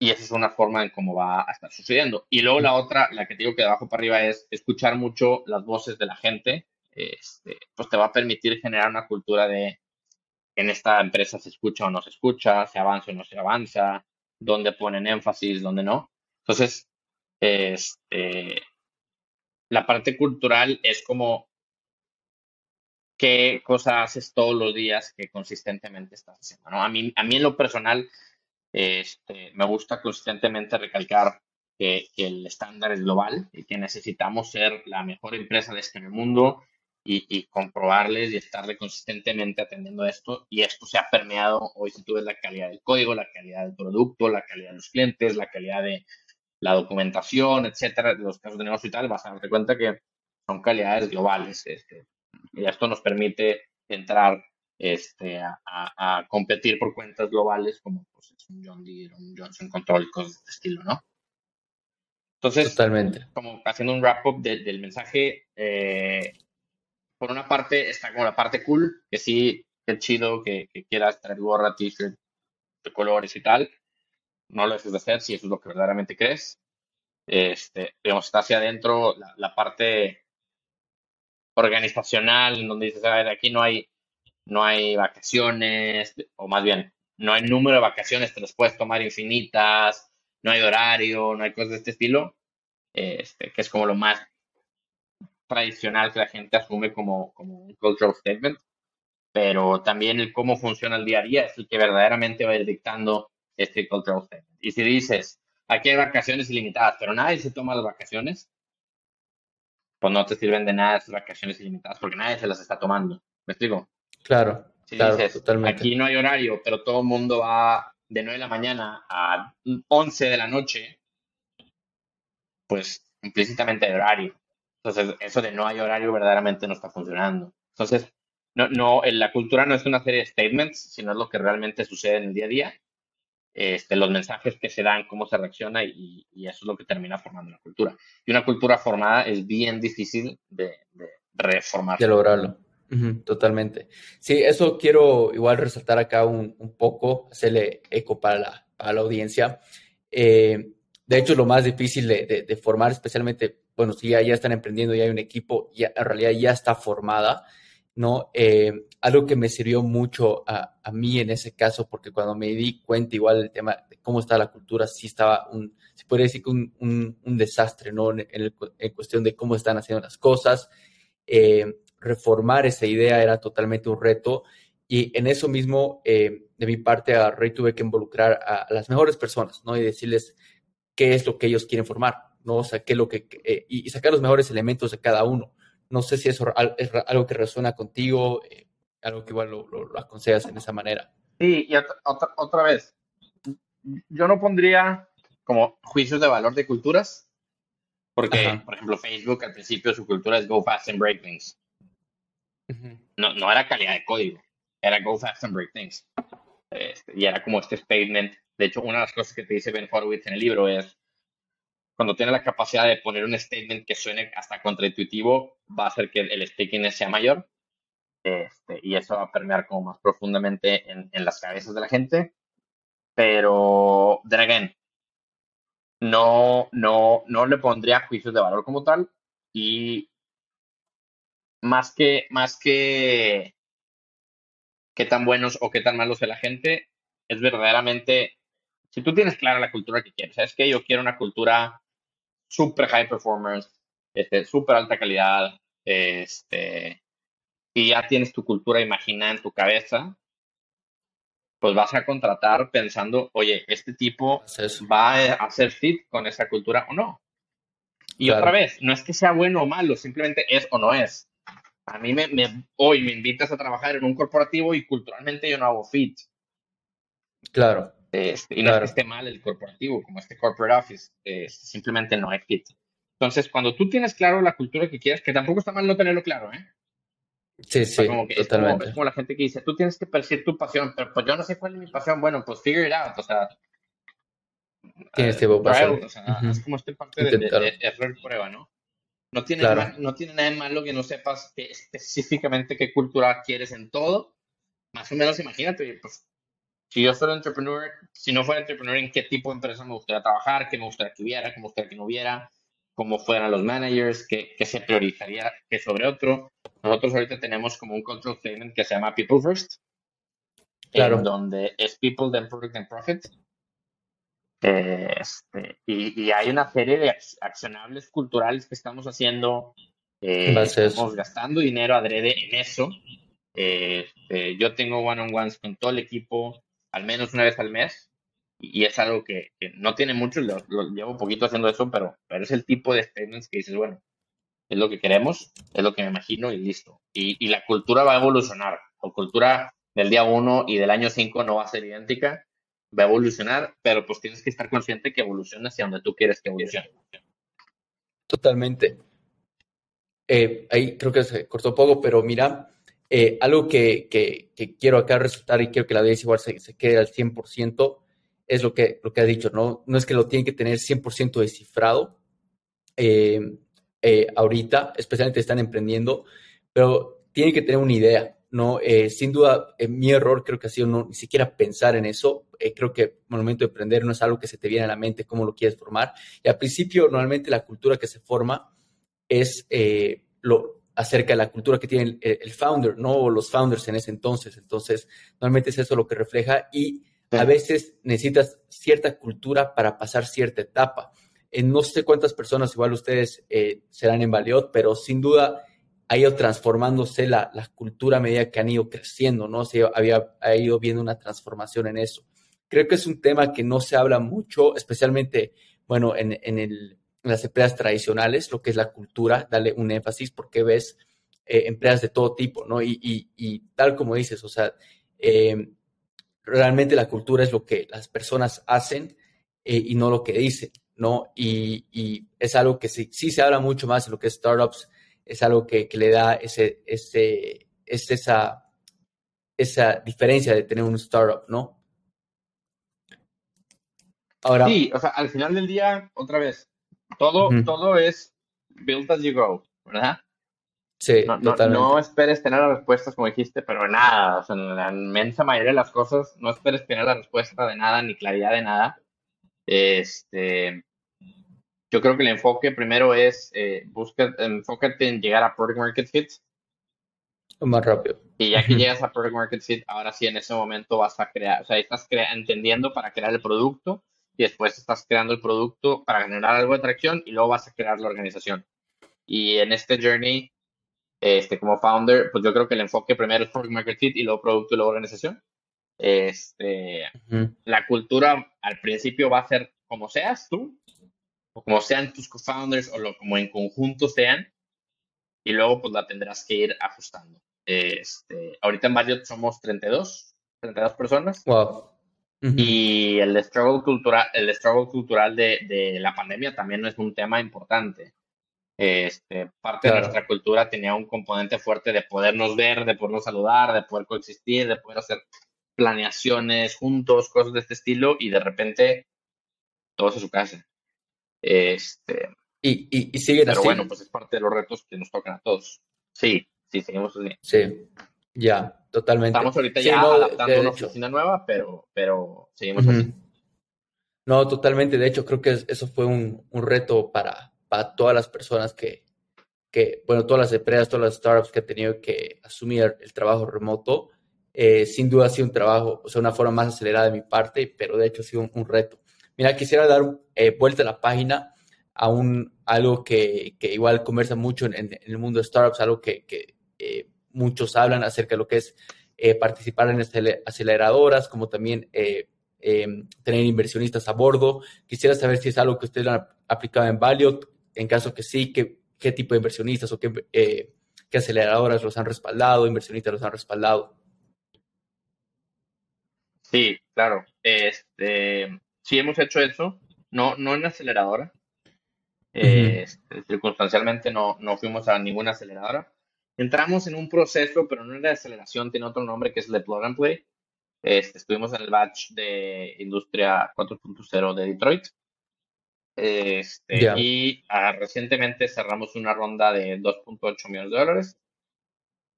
esa es una forma en cómo va a estar sucediendo. Y luego la otra, la que te digo que de abajo para arriba es escuchar mucho las voces de la gente, este, pues te va a permitir generar una cultura de en esta empresa se escucha o no se escucha, se avanza o no se avanza, dónde ponen énfasis, dónde no. Entonces, este, la parte cultural es como qué cosa haces todos los días que consistentemente estás haciendo. A, mí, a mí en lo personal este, me gusta consistentemente recalcar que, el estándar es global y que necesitamos ser la mejor empresa de este mundo y, y, comprobarles y estarle consistentemente atendiendo esto. Y esto se ha permeado hoy si tú ves la calidad del código, la calidad del producto, la calidad de los clientes, la calidad de la documentación, etcétera, de los casos de negocio y tal, vas a darte cuenta que son calidades globales. Este, y esto nos permite entrar este, a, competir por cuentas globales como pues, un John Deere, un Johnson Control y cosas de este estilo, ¿no? Entonces, Totalmente. como haciendo un wrap-up del mensaje, eh, por una parte está como la parte cool, que sí, qué chido que, que quieras traer gorra, t-shirt de colores y tal, no lo dejes de hacer si eso es lo que verdaderamente crees. Este, digamos, está hacia adentro la, parte organizacional, en donde dices, a ver, aquí no hay, no hay vacaciones, o más bien, no hay número de vacaciones, te las puedes tomar infinitas, no hay horario, no hay cosas de este estilo, este, que es como lo más tradicional que la gente asume como, como un cultural statement, pero también el cómo funciona el día a día es el que verdaderamente va a ir dictando este cultural statement. Y si dices, aquí hay vacaciones ilimitadas, pero nadie se toma las vacaciones, pues no te sirven de nada esas vacaciones ilimitadas porque nadie se las está tomando. ¿Me explico? Claro, si dices, totalmente. Aquí no hay horario, pero todo el mundo va de 9 de la mañana a 11 de la noche, pues implícitamente hay horario. Entonces, eso de no hay horario verdaderamente no está funcionando. Entonces, no, no, la cultura no es una serie de statements, sino es lo que realmente sucede en el día a día este, los mensajes que se dan, cómo se reacciona y, eso es lo que termina formando la cultura. Y una cultura formada es bien difícil de, reformar. De lograrlo. totalmente. Sí, eso quiero igual resaltar acá un, poco, hacerle eco para la, para la audiencia. Eh, de hecho, lo más difícil de, formar, especialmente, bueno, si ya, ya están emprendiendo y hay un equipo, ya, en realidad ya está formada, ¿no? Eh, algo que me sirvió mucho a, a, mí en ese caso, porque cuando me di cuenta igual del tema de cómo está la cultura, sí estaba un, se podría decir que un, un, desastre, ¿no? En, en, cuestión de cómo están haciendo las cosas. Eh, reformar esa idea era totalmente un reto y en eso mismo, eh, de mi parte, a Rey tuve que involucrar a, las mejores personas, ¿no? Y decirles qué es lo que ellos quieren formar, ¿no? O sea, qué lo que, y sacar los mejores elementos de cada uno no sé si eso es algo que resuena contigo, eh, algo que igual lo, aconsejas en esa manera. Sí, y otra, otra, vez, yo no pondría como juicios de valor de culturas, porque, por ejemplo, Facebook al principio su cultura es go fast and break things. no, no era calidad de código, era go fast and break things. Este, y era como este statement. De hecho, una de las cosas que te dice Ben Horowitz en el libro es, cuando tiene la capacidad de poner un statement que suene hasta contraintuitivo, va a hacer que el, stickiness sea mayor. Este, y eso va a permear como más profundamente en, en las cabezas de la gente. Pero, then again, no, no, no le pondría juicios de valor como tal. Y más que, más que qué tan buenos o qué tan malos es la gente, es verdaderamente, si tú tienes clara la cultura que quieres, es que yo quiero una cultura super high performance, este, super alta calidad, este, y ya tienes tu cultura imaginada en tu cabeza, pues vas a contratar pensando, oye, este tipo va a hacer fit con esa cultura o no. Y otra vez, no es que sea bueno o malo, simplemente es o no es. A mí me, hoy me invitas a trabajar en un corporativo y culturalmente yo no hago fit. Claro. Este, y no es que esté mal el corporativo, como este corporate office, simplemente no fit. Entonces, cuando tú tienes claro la cultura que quieres, que tampoco está mal no tenerlo claro, ¿eh? Sí, sí, totalmente. Es como, la gente que dice, tú tienes que percibir tu pasión, pero pues yo no sé cuál es mi pasión. Bueno, pues figure it out, o sea. Tienes uh, tiempo para o sea, Es como este parte de, de, error prueba, ¿no? No tiene, nada, no tiene nada de malo que no sepas específicamente qué cultura quieres en todo. Más o menos imagínate, pues, si yo fuera entrepreneur, si no fuera entrepreneur, ¿en qué tipo de empresa me gustaría trabajar? ¿Qué me gustaría que hubiera? ¿Qué me gustaría que no hubiera? ¿Cómo fueran los managers? ¿Qué, qué se priorizaría que sobre otro? Nosotros ahorita tenemos como un control statement que se llama People First, claro. en donde es People, then Product, then Profit. Este, y, hay una serie de accionables culturales que estamos haciendo. Eh, estamos gastando dinero adrede en eso. Este, yo tengo one-on-ones con todo el equipo al menos una vez al mes y, es algo que, no tiene mucho, lo, llevo un poquito haciendo eso, pero, pero es el tipo de statements que dices, bueno, es lo que queremos, es lo que me imagino y listo. Y, y la cultura va a evolucionar. La cultura del día 1 y del año 5 no va a ser idéntica va a evolucionar, pero pues tienes que estar consciente que evoluciona hacia donde tú quieres que evolucione. Totalmente. Eh, ahí creo que se cortó poco, pero mira, eh, algo que, que, quiero acá resaltar y quiero que la audiencia igual se, se, quede al 100% es lo que, lo que ha dicho, ¿no? No es que lo tienen que tener 100% descifrado eh, ahorita, especialmente están emprendiendo, pero tienen que tener una idea, ¿no? Eh, sin duda, eh, mi error creo que ha sido no ni siquiera pensar en eso. Eh, creo que el momento de emprender no es algo que se te viene a la mente, cómo lo quieres formar. Y al principio, normalmente la cultura que se forma es lo acerca de la cultura que tiene el, founder, ¿no? O los founders en ese entonces. Entonces, normalmente es eso lo que refleja y a veces necesitas cierta cultura para pasar cierta etapa. no sé cuántas personas, igual ustedes serán en Valiot, pero sin duda ha ido transformándose la, cultura a medida que han ido creciendo, ¿no? Se había ha ido viendo una transformación en eso. Creo que es un tema que no se habla mucho, especialmente, bueno, en, en, las empresas tradicionales, lo que es la cultura, dale un énfasis porque ves eh, empresas de todo tipo, ¿no? Y, tal como dices, o sea, eh, realmente la cultura es lo que las personas hacen eh, y no lo que dicen, ¿no? Y, es algo que sí, sí se habla mucho más en lo que es startups es algo que, le da ese, ese, esa, esa diferencia de tener un startup, ¿no? Ahora, sí, o sea, al final del día, otra vez, todo, todo es build as you go, ¿verdad? Sí, no, no, esperes tener las respuestas como dijiste, pero nada, o sea, en la inmensa mayoría de las cosas, no esperes tener la respuesta de nada ni claridad de nada. Este, yo creo que el enfoque primero es, eh, busca, enfócate en llegar a Product Market Fit. Más rápido. Y ya que llegas a Product Market Fit, ahora sí en ese momento vas a crear, o sea, estás entendiendo para crear el producto y después estás creando el producto para generar algo de atracción y luego vas a crear la organización. Y en este journey, este, como founder, pues yo creo que el enfoque primero es Product Market Fit y luego producto y luego organización. Este, La cultura al principio va a ser como seas tú, como sean tus co-founders o lo, como en conjunto sean, y luego pues la tendrás que ir ajustando. Este, ahorita en Marriott somos 32, 32 personas. Wow. Y el struggle cultural, el struggle cultural de, de, la pandemia también no es un tema importante. Este, parte de nuestra cultura tenía un componente fuerte de podernos ver, de podernos saludar, de poder coexistir, de poder hacer planeaciones juntos, cosas de este estilo, y de repente todos a su casa. Este, y, y, y siguen pero bueno, pues es parte de los retos que nos tocan a todos. Sí, sí, seguimos así. Sí, ya, totalmente. Estamos ahorita ya adaptando una oficina nueva, pero, pero seguimos así. No, totalmente. De hecho, creo que eso fue un, un reto para, para todas las personas que, que, bueno, todas las empresas, todas las startups que han tenido que asumir el trabajo remoto. Eh, sin duda ha sido un trabajo, o sea, una forma más acelerada de mi parte, pero de hecho ha sido un, reto. Mira, quisiera dar eh, vuelta a la página a un, algo que, que igual conversa mucho en, en, el mundo de startups, algo que, que eh, muchos hablan acerca de lo que es eh, participar en aceleradoras, como también eh, em, tener inversionistas a bordo. Quisiera saber si es algo que ustedes han aplicado en Valiot, en caso que sí, qué, qué tipo de inversionistas o qué, qué aceleradoras los han respaldado, inversionistas los han respaldado. Sí, claro. Este, sí hemos hecho eso, no, no en aceleradora, este, circunstancialmente no, no fuimos a ninguna aceleradora. Entramos en un proceso, pero no era de aceleración, tiene otro nombre que es el Plug and Play. Este, estuvimos en el batch de Industria 4.0 de Detroit. Este, Y ah, recientemente cerramos una ronda de 2.8 millones de dólares,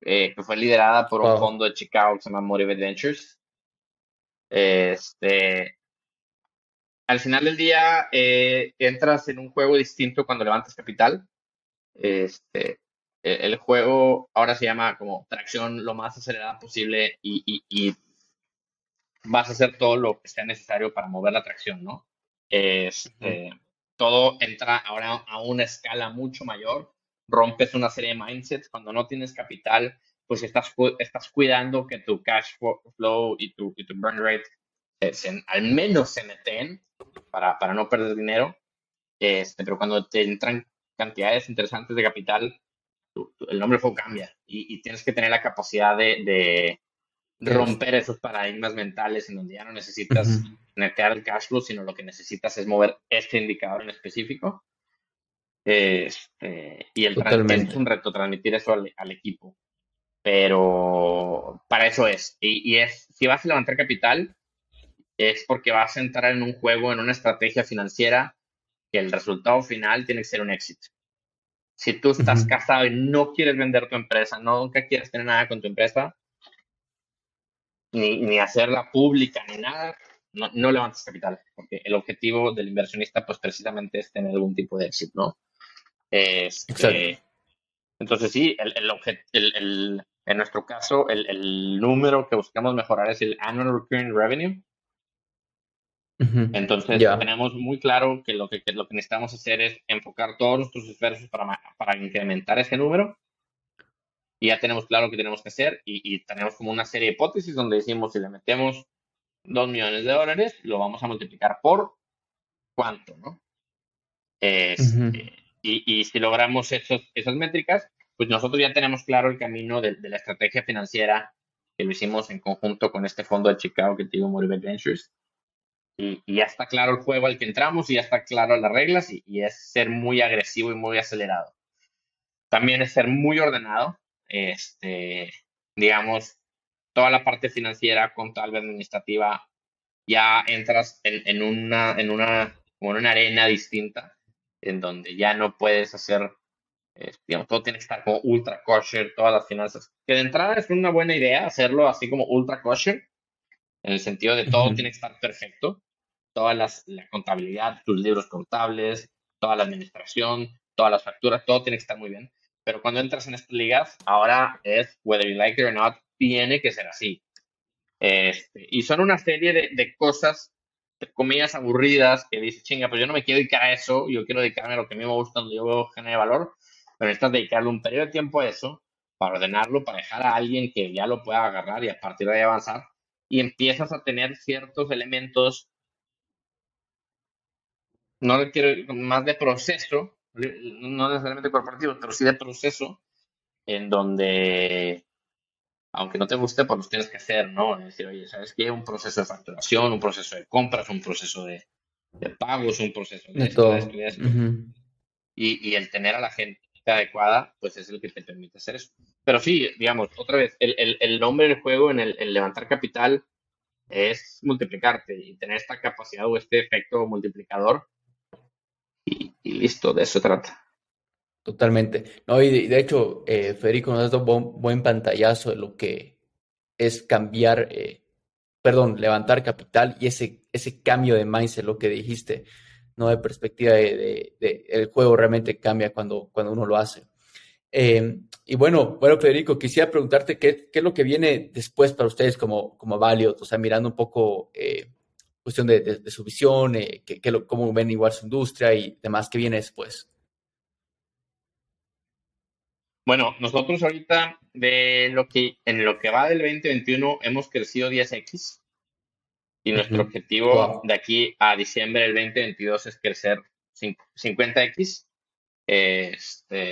eh, que fue liderada por un fondo de Chicago que se llama Motivate Ventures. Este, al final del día eh, entras en un juego distinto cuando levantas capital. Este, el juego ahora se llama como tracción lo más acelerada posible y, vas a hacer todo lo que sea necesario para mover la tracción, ¿no? Este, todo entra ahora a una escala mucho mayor, rompes una serie de mindsets, cuando no tienes capital, pues estás, estás cuidando que tu cash flow y tu, y tu burn rate al menos se meten para, para no perder dinero. Este, pero cuando te entran cantidades interesantes de capital, el nombre del juego cambia y, tienes que tener la capacidad de, romper esos paradigmas mentales en donde ya no necesitas netear el cash flow, sino lo que necesitas es mover este indicador en específico. Este, y el es un reto transmitir eso al, equipo. Pero para eso es. Y, y, es, si vas a levantar capital, es porque vas a entrar en un juego, en una estrategia financiera que el resultado final tiene que ser un éxito. Si tú estás casado y no quieres vender tu empresa, no, nunca quieres tener nada con tu empresa, ni, hacerla pública, ni nada, no, no, levantas capital, porque el objetivo del inversionista, pues precisamente es tener algún tipo de éxito, ¿no? Este, entonces, sí, el, el, el, en nuestro caso, el, número que buscamos mejorar es el annual recurring revenue, entonces, tenemos muy claro que lo que, lo que necesitamos hacer es enfocar todos nuestros esfuerzos para, para incrementar ese número. Y ya tenemos claro qué tenemos que hacer y, tenemos como una serie de hipótesis donde decimos si le metemos 2 millones de dólares, lo vamos a multiplicar por cuánto, ¿no? Este, y, y, si logramos esos, esas métricas, pues nosotros ya tenemos claro el camino de, la estrategia financiera que lo hicimos en conjunto con este fondo de Chicago que te digo, Motivate Ventures y, ya está claro el juego al que entramos y ya está claro las reglas y, es ser muy agresivo y muy acelerado. También es ser muy ordenado, este, digamos, toda la parte financiera, contable, administrativa, ya entras en, una, en una, como una arena distinta, en donde ya no puedes hacer, eh, digamos, todo tiene que estar como ultra kosher, todas las finanzas. Que de entrada es una buena idea hacerlo así como ultra kosher, en el sentido de todo tiene que estar perfecto, toda las, la contabilidad, tus libros contables, toda la administración, todas las facturas, todo tiene que estar muy bien. Pero cuando entras en estas ligas, ahora es, whether you like it or not, tiene que ser así. Este, y son una serie de, de cosas, de comillas aburridas, que dices, chinga, pues yo no me quiero dedicar a eso, yo quiero dedicarme a lo que a mí me gusta, donde yo genere valor, pero necesitas dedicarle un periodo de tiempo a eso, para ordenarlo, para dejar a alguien que ya lo pueda agarrar y a partir de ahí avanzar, y empiezas a tener ciertos elementos no requiere más de proceso, no necesariamente corporativo, pero sí de proceso, en donde, aunque no te guste, pues los tienes que hacer, ¿no? Es decir, oye, ¿sabes qué? Un proceso de facturación, un proceso de compras, un proceso de, pagos, un proceso de, esto, de esto, y, el tener a la gente adecuada, pues es el que te permite hacer eso. Pero sí, digamos, otra vez, el, nombre del juego en el levantar capital es multiplicarte y tener esta capacidad o este efecto multiplicador listo, de eso trata. Totalmente. No, y de, hecho, eh, Federico nos ha dado un buen pantallazo de lo que es cambiar, eh, perdón, levantar capital y ese, ese cambio de mindset, lo que dijiste, ¿no? De perspectiva de, el juego realmente cambia cuando, cuando uno lo hace. Eh, y bueno, bueno, Federico, quisiera preguntarte qué, qué, es lo que viene después para ustedes como, como Valiot, o sea, mirando un poco cuestión de, su visión, que, cómo ven igual su industria y demás, qué viene después. Bueno, nosotros ahorita de lo que en lo que va del 2021 hemos crecido 10x y nuestro objetivo de aquí a diciembre del 2022 es crecer 50x. Este,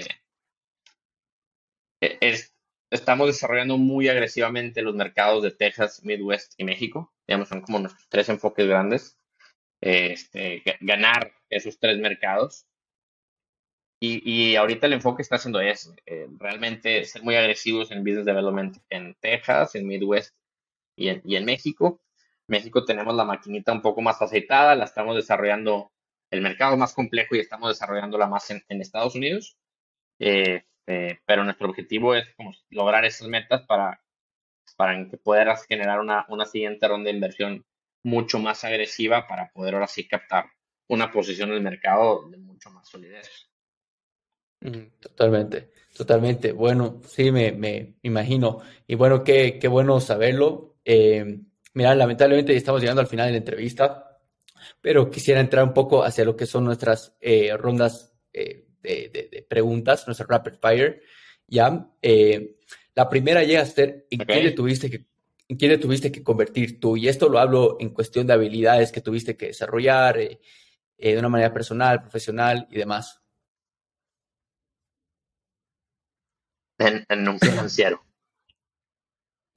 e, es, estamos desarrollando muy agresivamente los mercados de Texas, Midwest y México. Digamos, son como nuestros tres enfoques grandes. Este, ganar esos tres mercados y, ahorita el enfoque está haciendo es eh, realmente ser muy agresivos en business development en Texas, en Midwest y en, y en México. México tenemos la maquinita un poco más aceitada, la estamos desarrollando, el mercado más complejo y estamos desarrollándola más en, en Estados Unidos. Eh, eh, pero nuestro objetivo es como lograr esas metas para, para que puedas generar una, una siguiente ronda de inversión mucho más agresiva para poder ahora sí captar una posición en el mercado de mucho más solidez. Totalmente, totalmente. Bueno, sí, me, me imagino. Y bueno, qué, qué bueno saberlo. Eh, mira, lamentablemente ya estamos llegando al final de la entrevista, pero quisiera entrar un poco hacia lo que son nuestras eh, rondas eh, de, preguntas, nuestra rapid fire. Ya, la primera llega a ser, ¿en quién tuviste que ¿En quién tuviste que convertir tú? Y esto lo hablo en cuestión de habilidades que tuviste que desarrollar de una manera personal, profesional y demás. en, un financiero.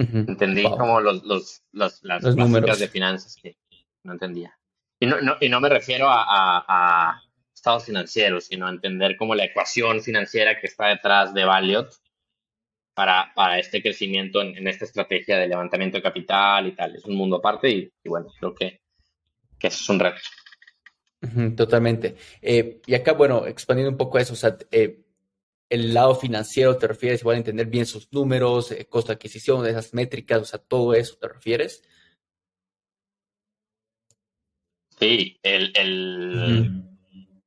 Entendí como los, los, los las números de finanzas que no entendía. Y no, no, y no me refiero a, a, estados financieros, sino a entender como la ecuación financiera que está detrás de Valiot para, para este crecimiento en, esta estrategia de levantamiento de capital y tal. Es un mundo aparte y, bueno, creo que, que eso es un reto. Totalmente. Eh, y acá, bueno, expandiendo un poco eso, o sea, eh, el lado financiero te refieres, igual a entender bien sus números, eh, costo de adquisición, esas métricas, o sea, todo eso te refieres. Sí, el,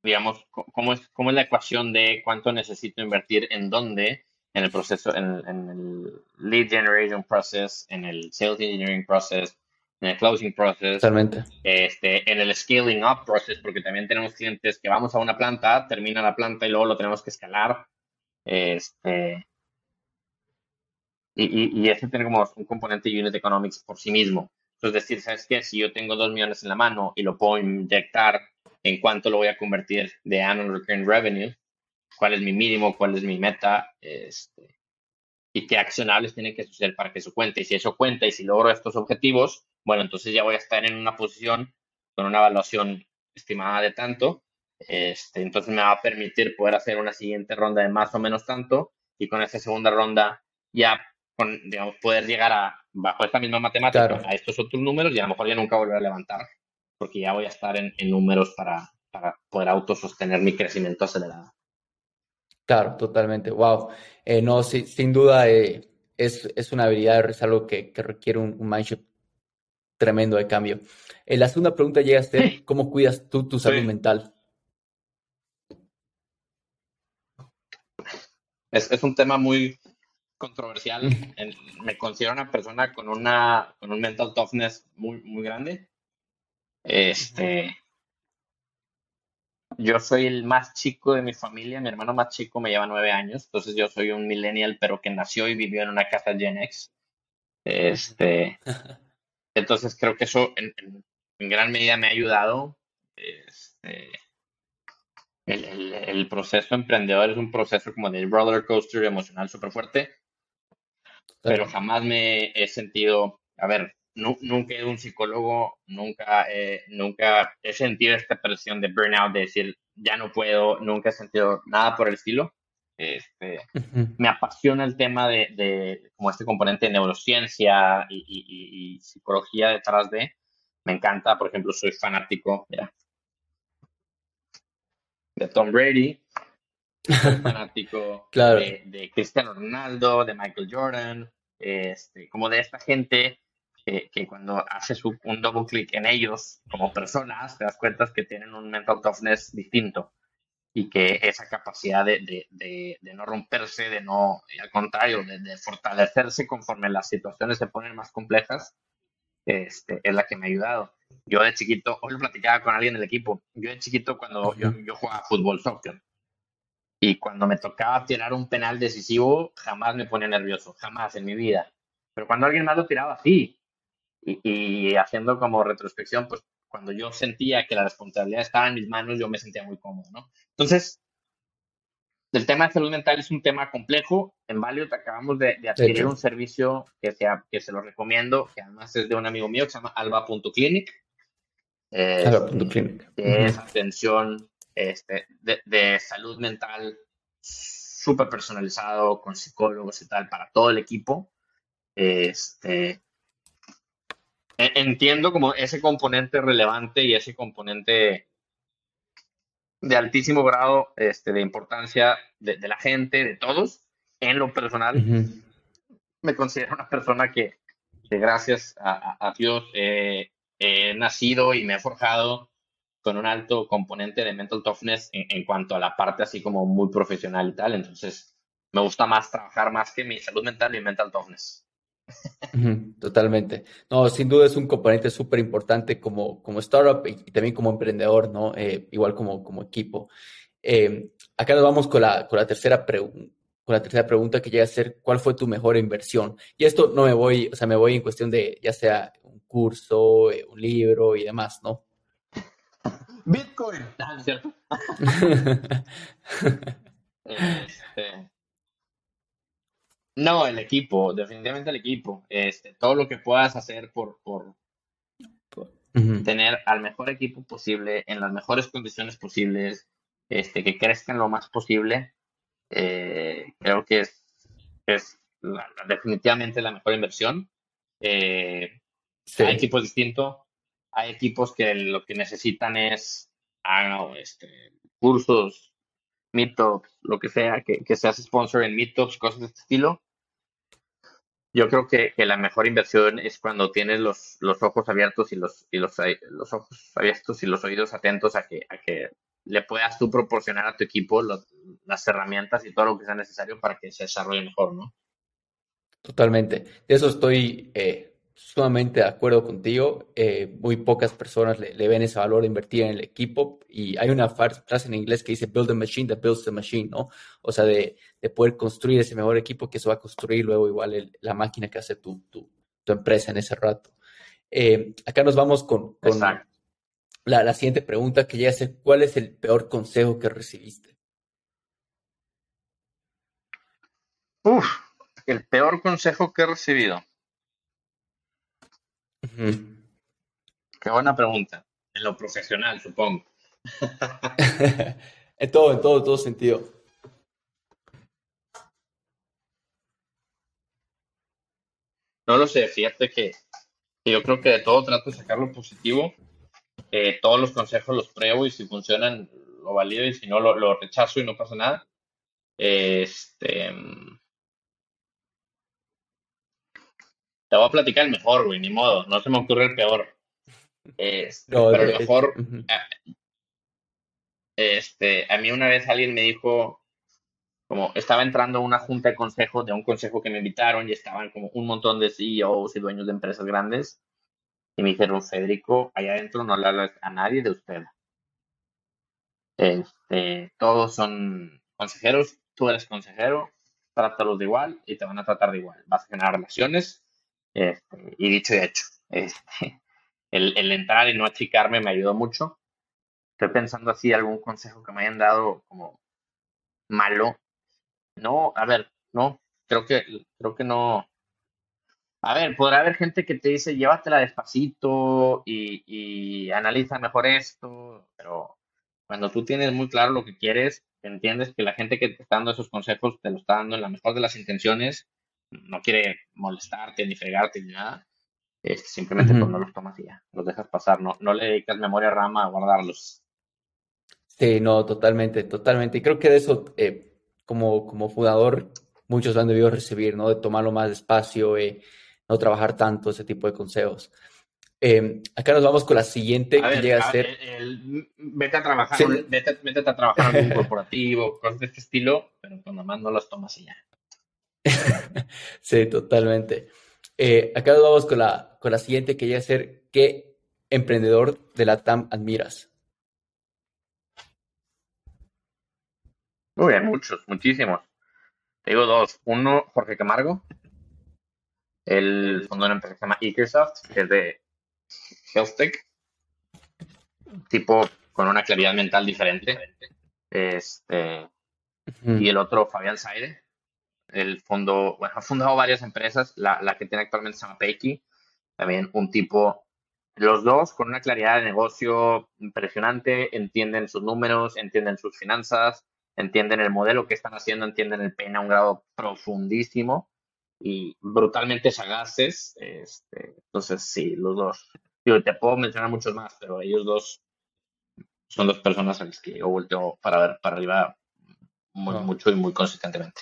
digamos, ¿cómo es, ¿cómo es la ecuación de cuánto necesito invertir en dónde? En el proceso, en, en el lead generation process, en el sales engineering process, en el closing process, Totalmente. Este, en el scaling up process, porque también tenemos clientes que vamos a una planta, termina la planta y luego lo tenemos que escalar este, y, y, eso tiene como un componente de unit economics por sí mismo. Entonces, decir, ¿sabes qué? Si yo tengo dos millones en la mano y lo puedo inyectar, ¿en cuánto lo voy a convertir de annual recurring revenue? ¿Cuál es mi mínimo? ¿Cuál es mi meta? Este, y qué accionables tienen que suceder para que eso cuente. Y si eso cuenta y si logro estos objetivos, bueno, entonces ya voy a estar en una posición con una evaluación estimada de tanto este, entonces me va a permitir poder hacer una siguiente ronda de más o menos tanto y con esa segunda ronda ya con, digamos, poder llegar a, bajo esta misma matemática, a estos otros números y a lo mejor ya nunca volver a levantar porque ya voy a estar en, números para, para poder autosostener mi crecimiento acelerado. Claro, totalmente. Wow. Eh, no, sin duda eh, es, es, una habilidad, es algo que, que requiere un, un, mindset tremendo de cambio. Eh, la segunda pregunta llega a ser, ¿cómo cuidas tú tu salud mental? Es, un tema muy controversial. me considero una persona con, una, con un mental toughness muy, muy grande. Este, yo soy el más chico de mi familia, mi hermano más chico me lleva nueve años, entonces yo soy un millennial, pero que nació y vivió en una casa Gen X. Este, [LAUGHS] entonces creo que eso en, en gran medida me ha ayudado. Este, el, proceso emprendedor es un proceso como de roller coaster emocional súper fuerte, pero jamás me he sentido, a ver, nunca he ido a un psicólogo, nunca, nunca he sentido esta presión de burnout, de decir, ya no puedo, nunca he sentido nada por el estilo. Este, Me apasiona el tema de, de, como este componente de neurociencia y, y, psicología detrás de. Me encanta, por ejemplo, soy fanático, mira, de Tom Brady, soy [LAUGHS] fanático Claro. de, de Cristiano Ronaldo, de Michael Jordan, este, como de esta gente que, que cuando haces un, double clic en ellos como personas, te das cuenta que tienen un mental toughness distinto y que esa capacidad de, de, de, de no romperse, de no, al contrario, de fortalecerse conforme las situaciones se ponen más complejas, este, es la que me ha ayudado. Yo de chiquito, hoy lo platicaba con alguien del equipo, yo de chiquito cuando yo, yo jugaba fútbol, soccer, y cuando me tocaba tirar un penal decisivo, jamás me ponía nervioso, jamás en mi vida. Pero cuando alguien más lo tiraba así, y, y haciendo como retrospección, pues cuando yo sentía que la responsabilidad estaba en mis manos, yo me sentía muy cómodo, ¿no? Entonces, el tema de salud mental es un tema complejo. En Valio acabamos de, de adquirir hecho. un servicio que se, que se lo recomiendo, que además es de un amigo mío que se llama alba.clinic. Alba punto clinic. que es atención este, de, de salud mental súper personalizado con psicólogos y tal para todo el equipo. Este, e- entiendo como ese componente relevante y ese componente de altísimo grado este, de importancia de, de la gente, de todos. En lo personal, me considero una persona que, que gracias a, a- a Dios eh, he nacido y me he forjado con un alto componente de mental toughness en, en cuanto a la parte así como muy profesional y tal. Entonces, me gusta más trabajar más que mi salud mental y mental toughness. Totalmente. No, sin duda es un componente súper importante como, como startup y, y también como emprendedor, ¿no? Eh, igual como, como equipo. Eh, acá nos vamos con la, con la tercera pregunta. Con la tercera pregunta que llega a ser, ¿cuál fue tu mejor inversión? Y esto no me voy, o sea, me voy en cuestión de ya sea un curso, eh, un libro y demás, ¿no? Bitcoin. Ah, ¿cierto? [LAUGHS] Este, no, el equipo, definitivamente el equipo. Este, todo lo que puedas hacer por, por tener al mejor equipo posible, en las mejores condiciones posibles, este, que crezcan lo más posible, eh, creo que es, es la- la- definitivamente la mejor inversión. Eh, Sí, Hay equipos distintos, hay equipos que lo que necesitan es ah, no, este, cursos, meetups, lo que sea, que, que seas sponsor en meetups, cosas de este estilo. Yo creo que, que la mejor inversión es cuando tienes los, los ojos abiertos y los, y los, los ojos abiertos y los oídos atentos a que, a que le puedas tú proporcionar a tu equipo las herramientas y todo lo que sea necesario para que se desarrolle mejor, ¿no? Totalmente. Eso estoy eh, sumamente de acuerdo contigo. Eh, muy pocas personas le, le ven ese valor de invertir en el equipo. Y hay una frase en inglés que dice build a machine that builds the machine, ¿no? O sea, de, de poder construir ese mejor equipo que se va a construir luego igual el- la máquina que hace tu, tu, tu empresa en ese rato. Eh, acá nos vamos con, con la, la siguiente pregunta que llega a ser, ¿cuál es el peor consejo que recibiste? Uf, el peor consejo que he recibido. Qué buena pregunta. En lo profesional, supongo. [LAUGHS] En todo, en todo, en todo sentido. No lo sé, fíjate que, que yo creo que de todo trato de sacar lo positivo. Eh, todos los consejos los pruebo y si funcionan lo valido y si no lo, lo rechazo y no pasa nada. Este, mm, te voy a platicar el mejor, güey, ni modo, no se me ocurre el peor. Este, No, pero el mejor, a- este, a mí una vez alguien me dijo, como estaba entrando a una junta de consejo, de un consejo que me invitaron y estaban como un montón de CEOs y dueños de empresas grandes. Y me dijeron, Federico, allá adentro no le hablas a nadie de usted. Este, todos son consejeros, tú eres consejero, trátalos de igual y te van a tratar de igual. Vas a generar relaciones. Este, y dicho y hecho, este, el, entrar y no achicarme me ayudó mucho. Estoy pensando así algún consejo que me hayan dado como malo. No, a ver, no, creo que, creo que no. A ver, podrá haber gente que te dice, llévatela despacito y, y analiza mejor esto, pero cuando tú tienes muy claro lo que quieres, entiendes que la gente que te está dando esos consejos te lo está dando en la mejor de las intenciones, no quiere molestarte ni fregarte ni nada, este, simplemente pues no los tomas y ya, los dejas pasar, no, no le dedicas memoria rama a guardarlos. Sí, no, totalmente, totalmente. Y creo que de eso, eh, como, como fundador, muchos han debido recibir, ¿no? De tomarlo más despacio, eh, no trabajar tanto, ese tipo de consejos. Eh, acá nos vamos con la siguiente A que ver, llega a a- ser... el- el- vete a trabajar, Sí. vete, vete a trabajar en un [LAUGHS] corporativo, cosas de este estilo, pero pues nomás no las tomas y ya. [LAUGHS] Sí, totalmente. Eh, acá nos vamos con la, con la siguiente que llega a ser ¿qué emprendedor de la TAM admiras? Muy bien, muchos, muchísimos. Te digo dos. Uno, Jorge Camargo. Él fundó una empresa que se llama Ekersoft, que es de Health Tech. Tipo con una claridad mental diferente. Este, y el otro, Fabián Zaire. El fondo, bueno, ha fundado varias empresas. La, la que tiene actualmente Peiki. También un tipo, los dos con una claridad de negocio impresionante, entienden sus números, entienden sus finanzas, entienden el modelo que están haciendo, entienden el PN a un grado profundísimo y brutalmente sagaces. Este, entonces, sí, los dos. Digo, te puedo mencionar muchos más, pero ellos dos son dos personas a las que yo volteo para ver para arriba muy, mucho y muy consistentemente.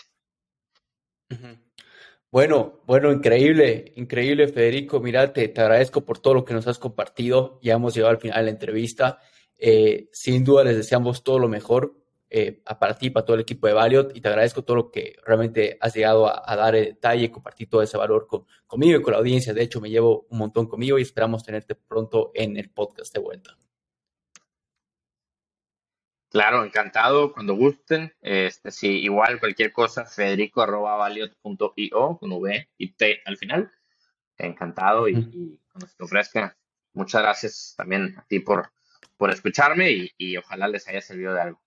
Bueno, bueno, increíble, increíble, Federico. Mira, te, te agradezco por todo lo que nos has compartido. Ya hemos llegado al final de la entrevista. Eh, sin duda les deseamos todo lo mejor eh, a- para ti, para todo el equipo de Valiot, y te agradezco todo lo que realmente has llegado a, a dar en detalle, compartir todo ese valor con, conmigo y con la audiencia. De hecho, me llevo un montón conmigo y esperamos tenerte pronto en el podcast de vuelta. Claro, encantado, cuando gusten. Este, sí, igual cualquier cosa, federico arroba valiot.io con V y T al final. Encantado y, cuando se te ofrezca. Muchas gracias también a ti por, por escucharme y, y ojalá les haya servido de algo.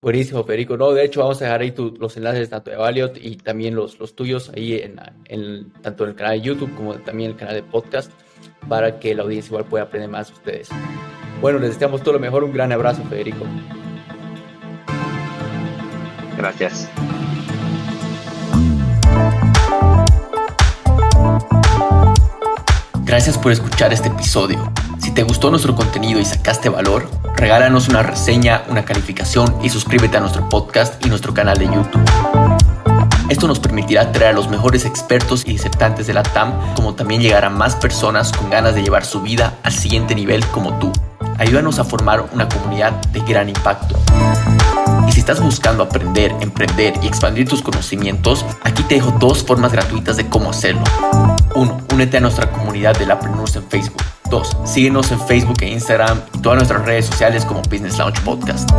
Buenísimo, Federico. No, de hecho, vamos a dejar ahí tu- los enlaces tanto de Valiot y también los, los tuyos ahí en, en- tanto en el canal de YouTube como también en el canal de podcast para que la audiencia igual pueda aprender más de ustedes. Bueno, les deseamos todo lo mejor. Un gran abrazo, Federico. Gracias. Gracias por escuchar este episodio. Si te gustó nuestro contenido y sacaste valor, regálanos una reseña, una calificación y suscríbete a nuestro podcast y nuestro canal de YouTube. Esto nos permitirá traer a los mejores expertos y disertantes de la TAM, como también llegar a más personas con ganas de llevar su vida al siguiente nivel como tú. Ayúdanos a formar una comunidad de gran impacto. Y si estás buscando aprender, emprender y expandir tus conocimientos, aquí te dejo dos formas gratuitas de cómo hacerlo. 1. Únete a nuestra comunidad de Lapreneurs en Facebook. 2. Síguenos en Facebook e Instagram y todas nuestras redes sociales como Business Launch Podcast.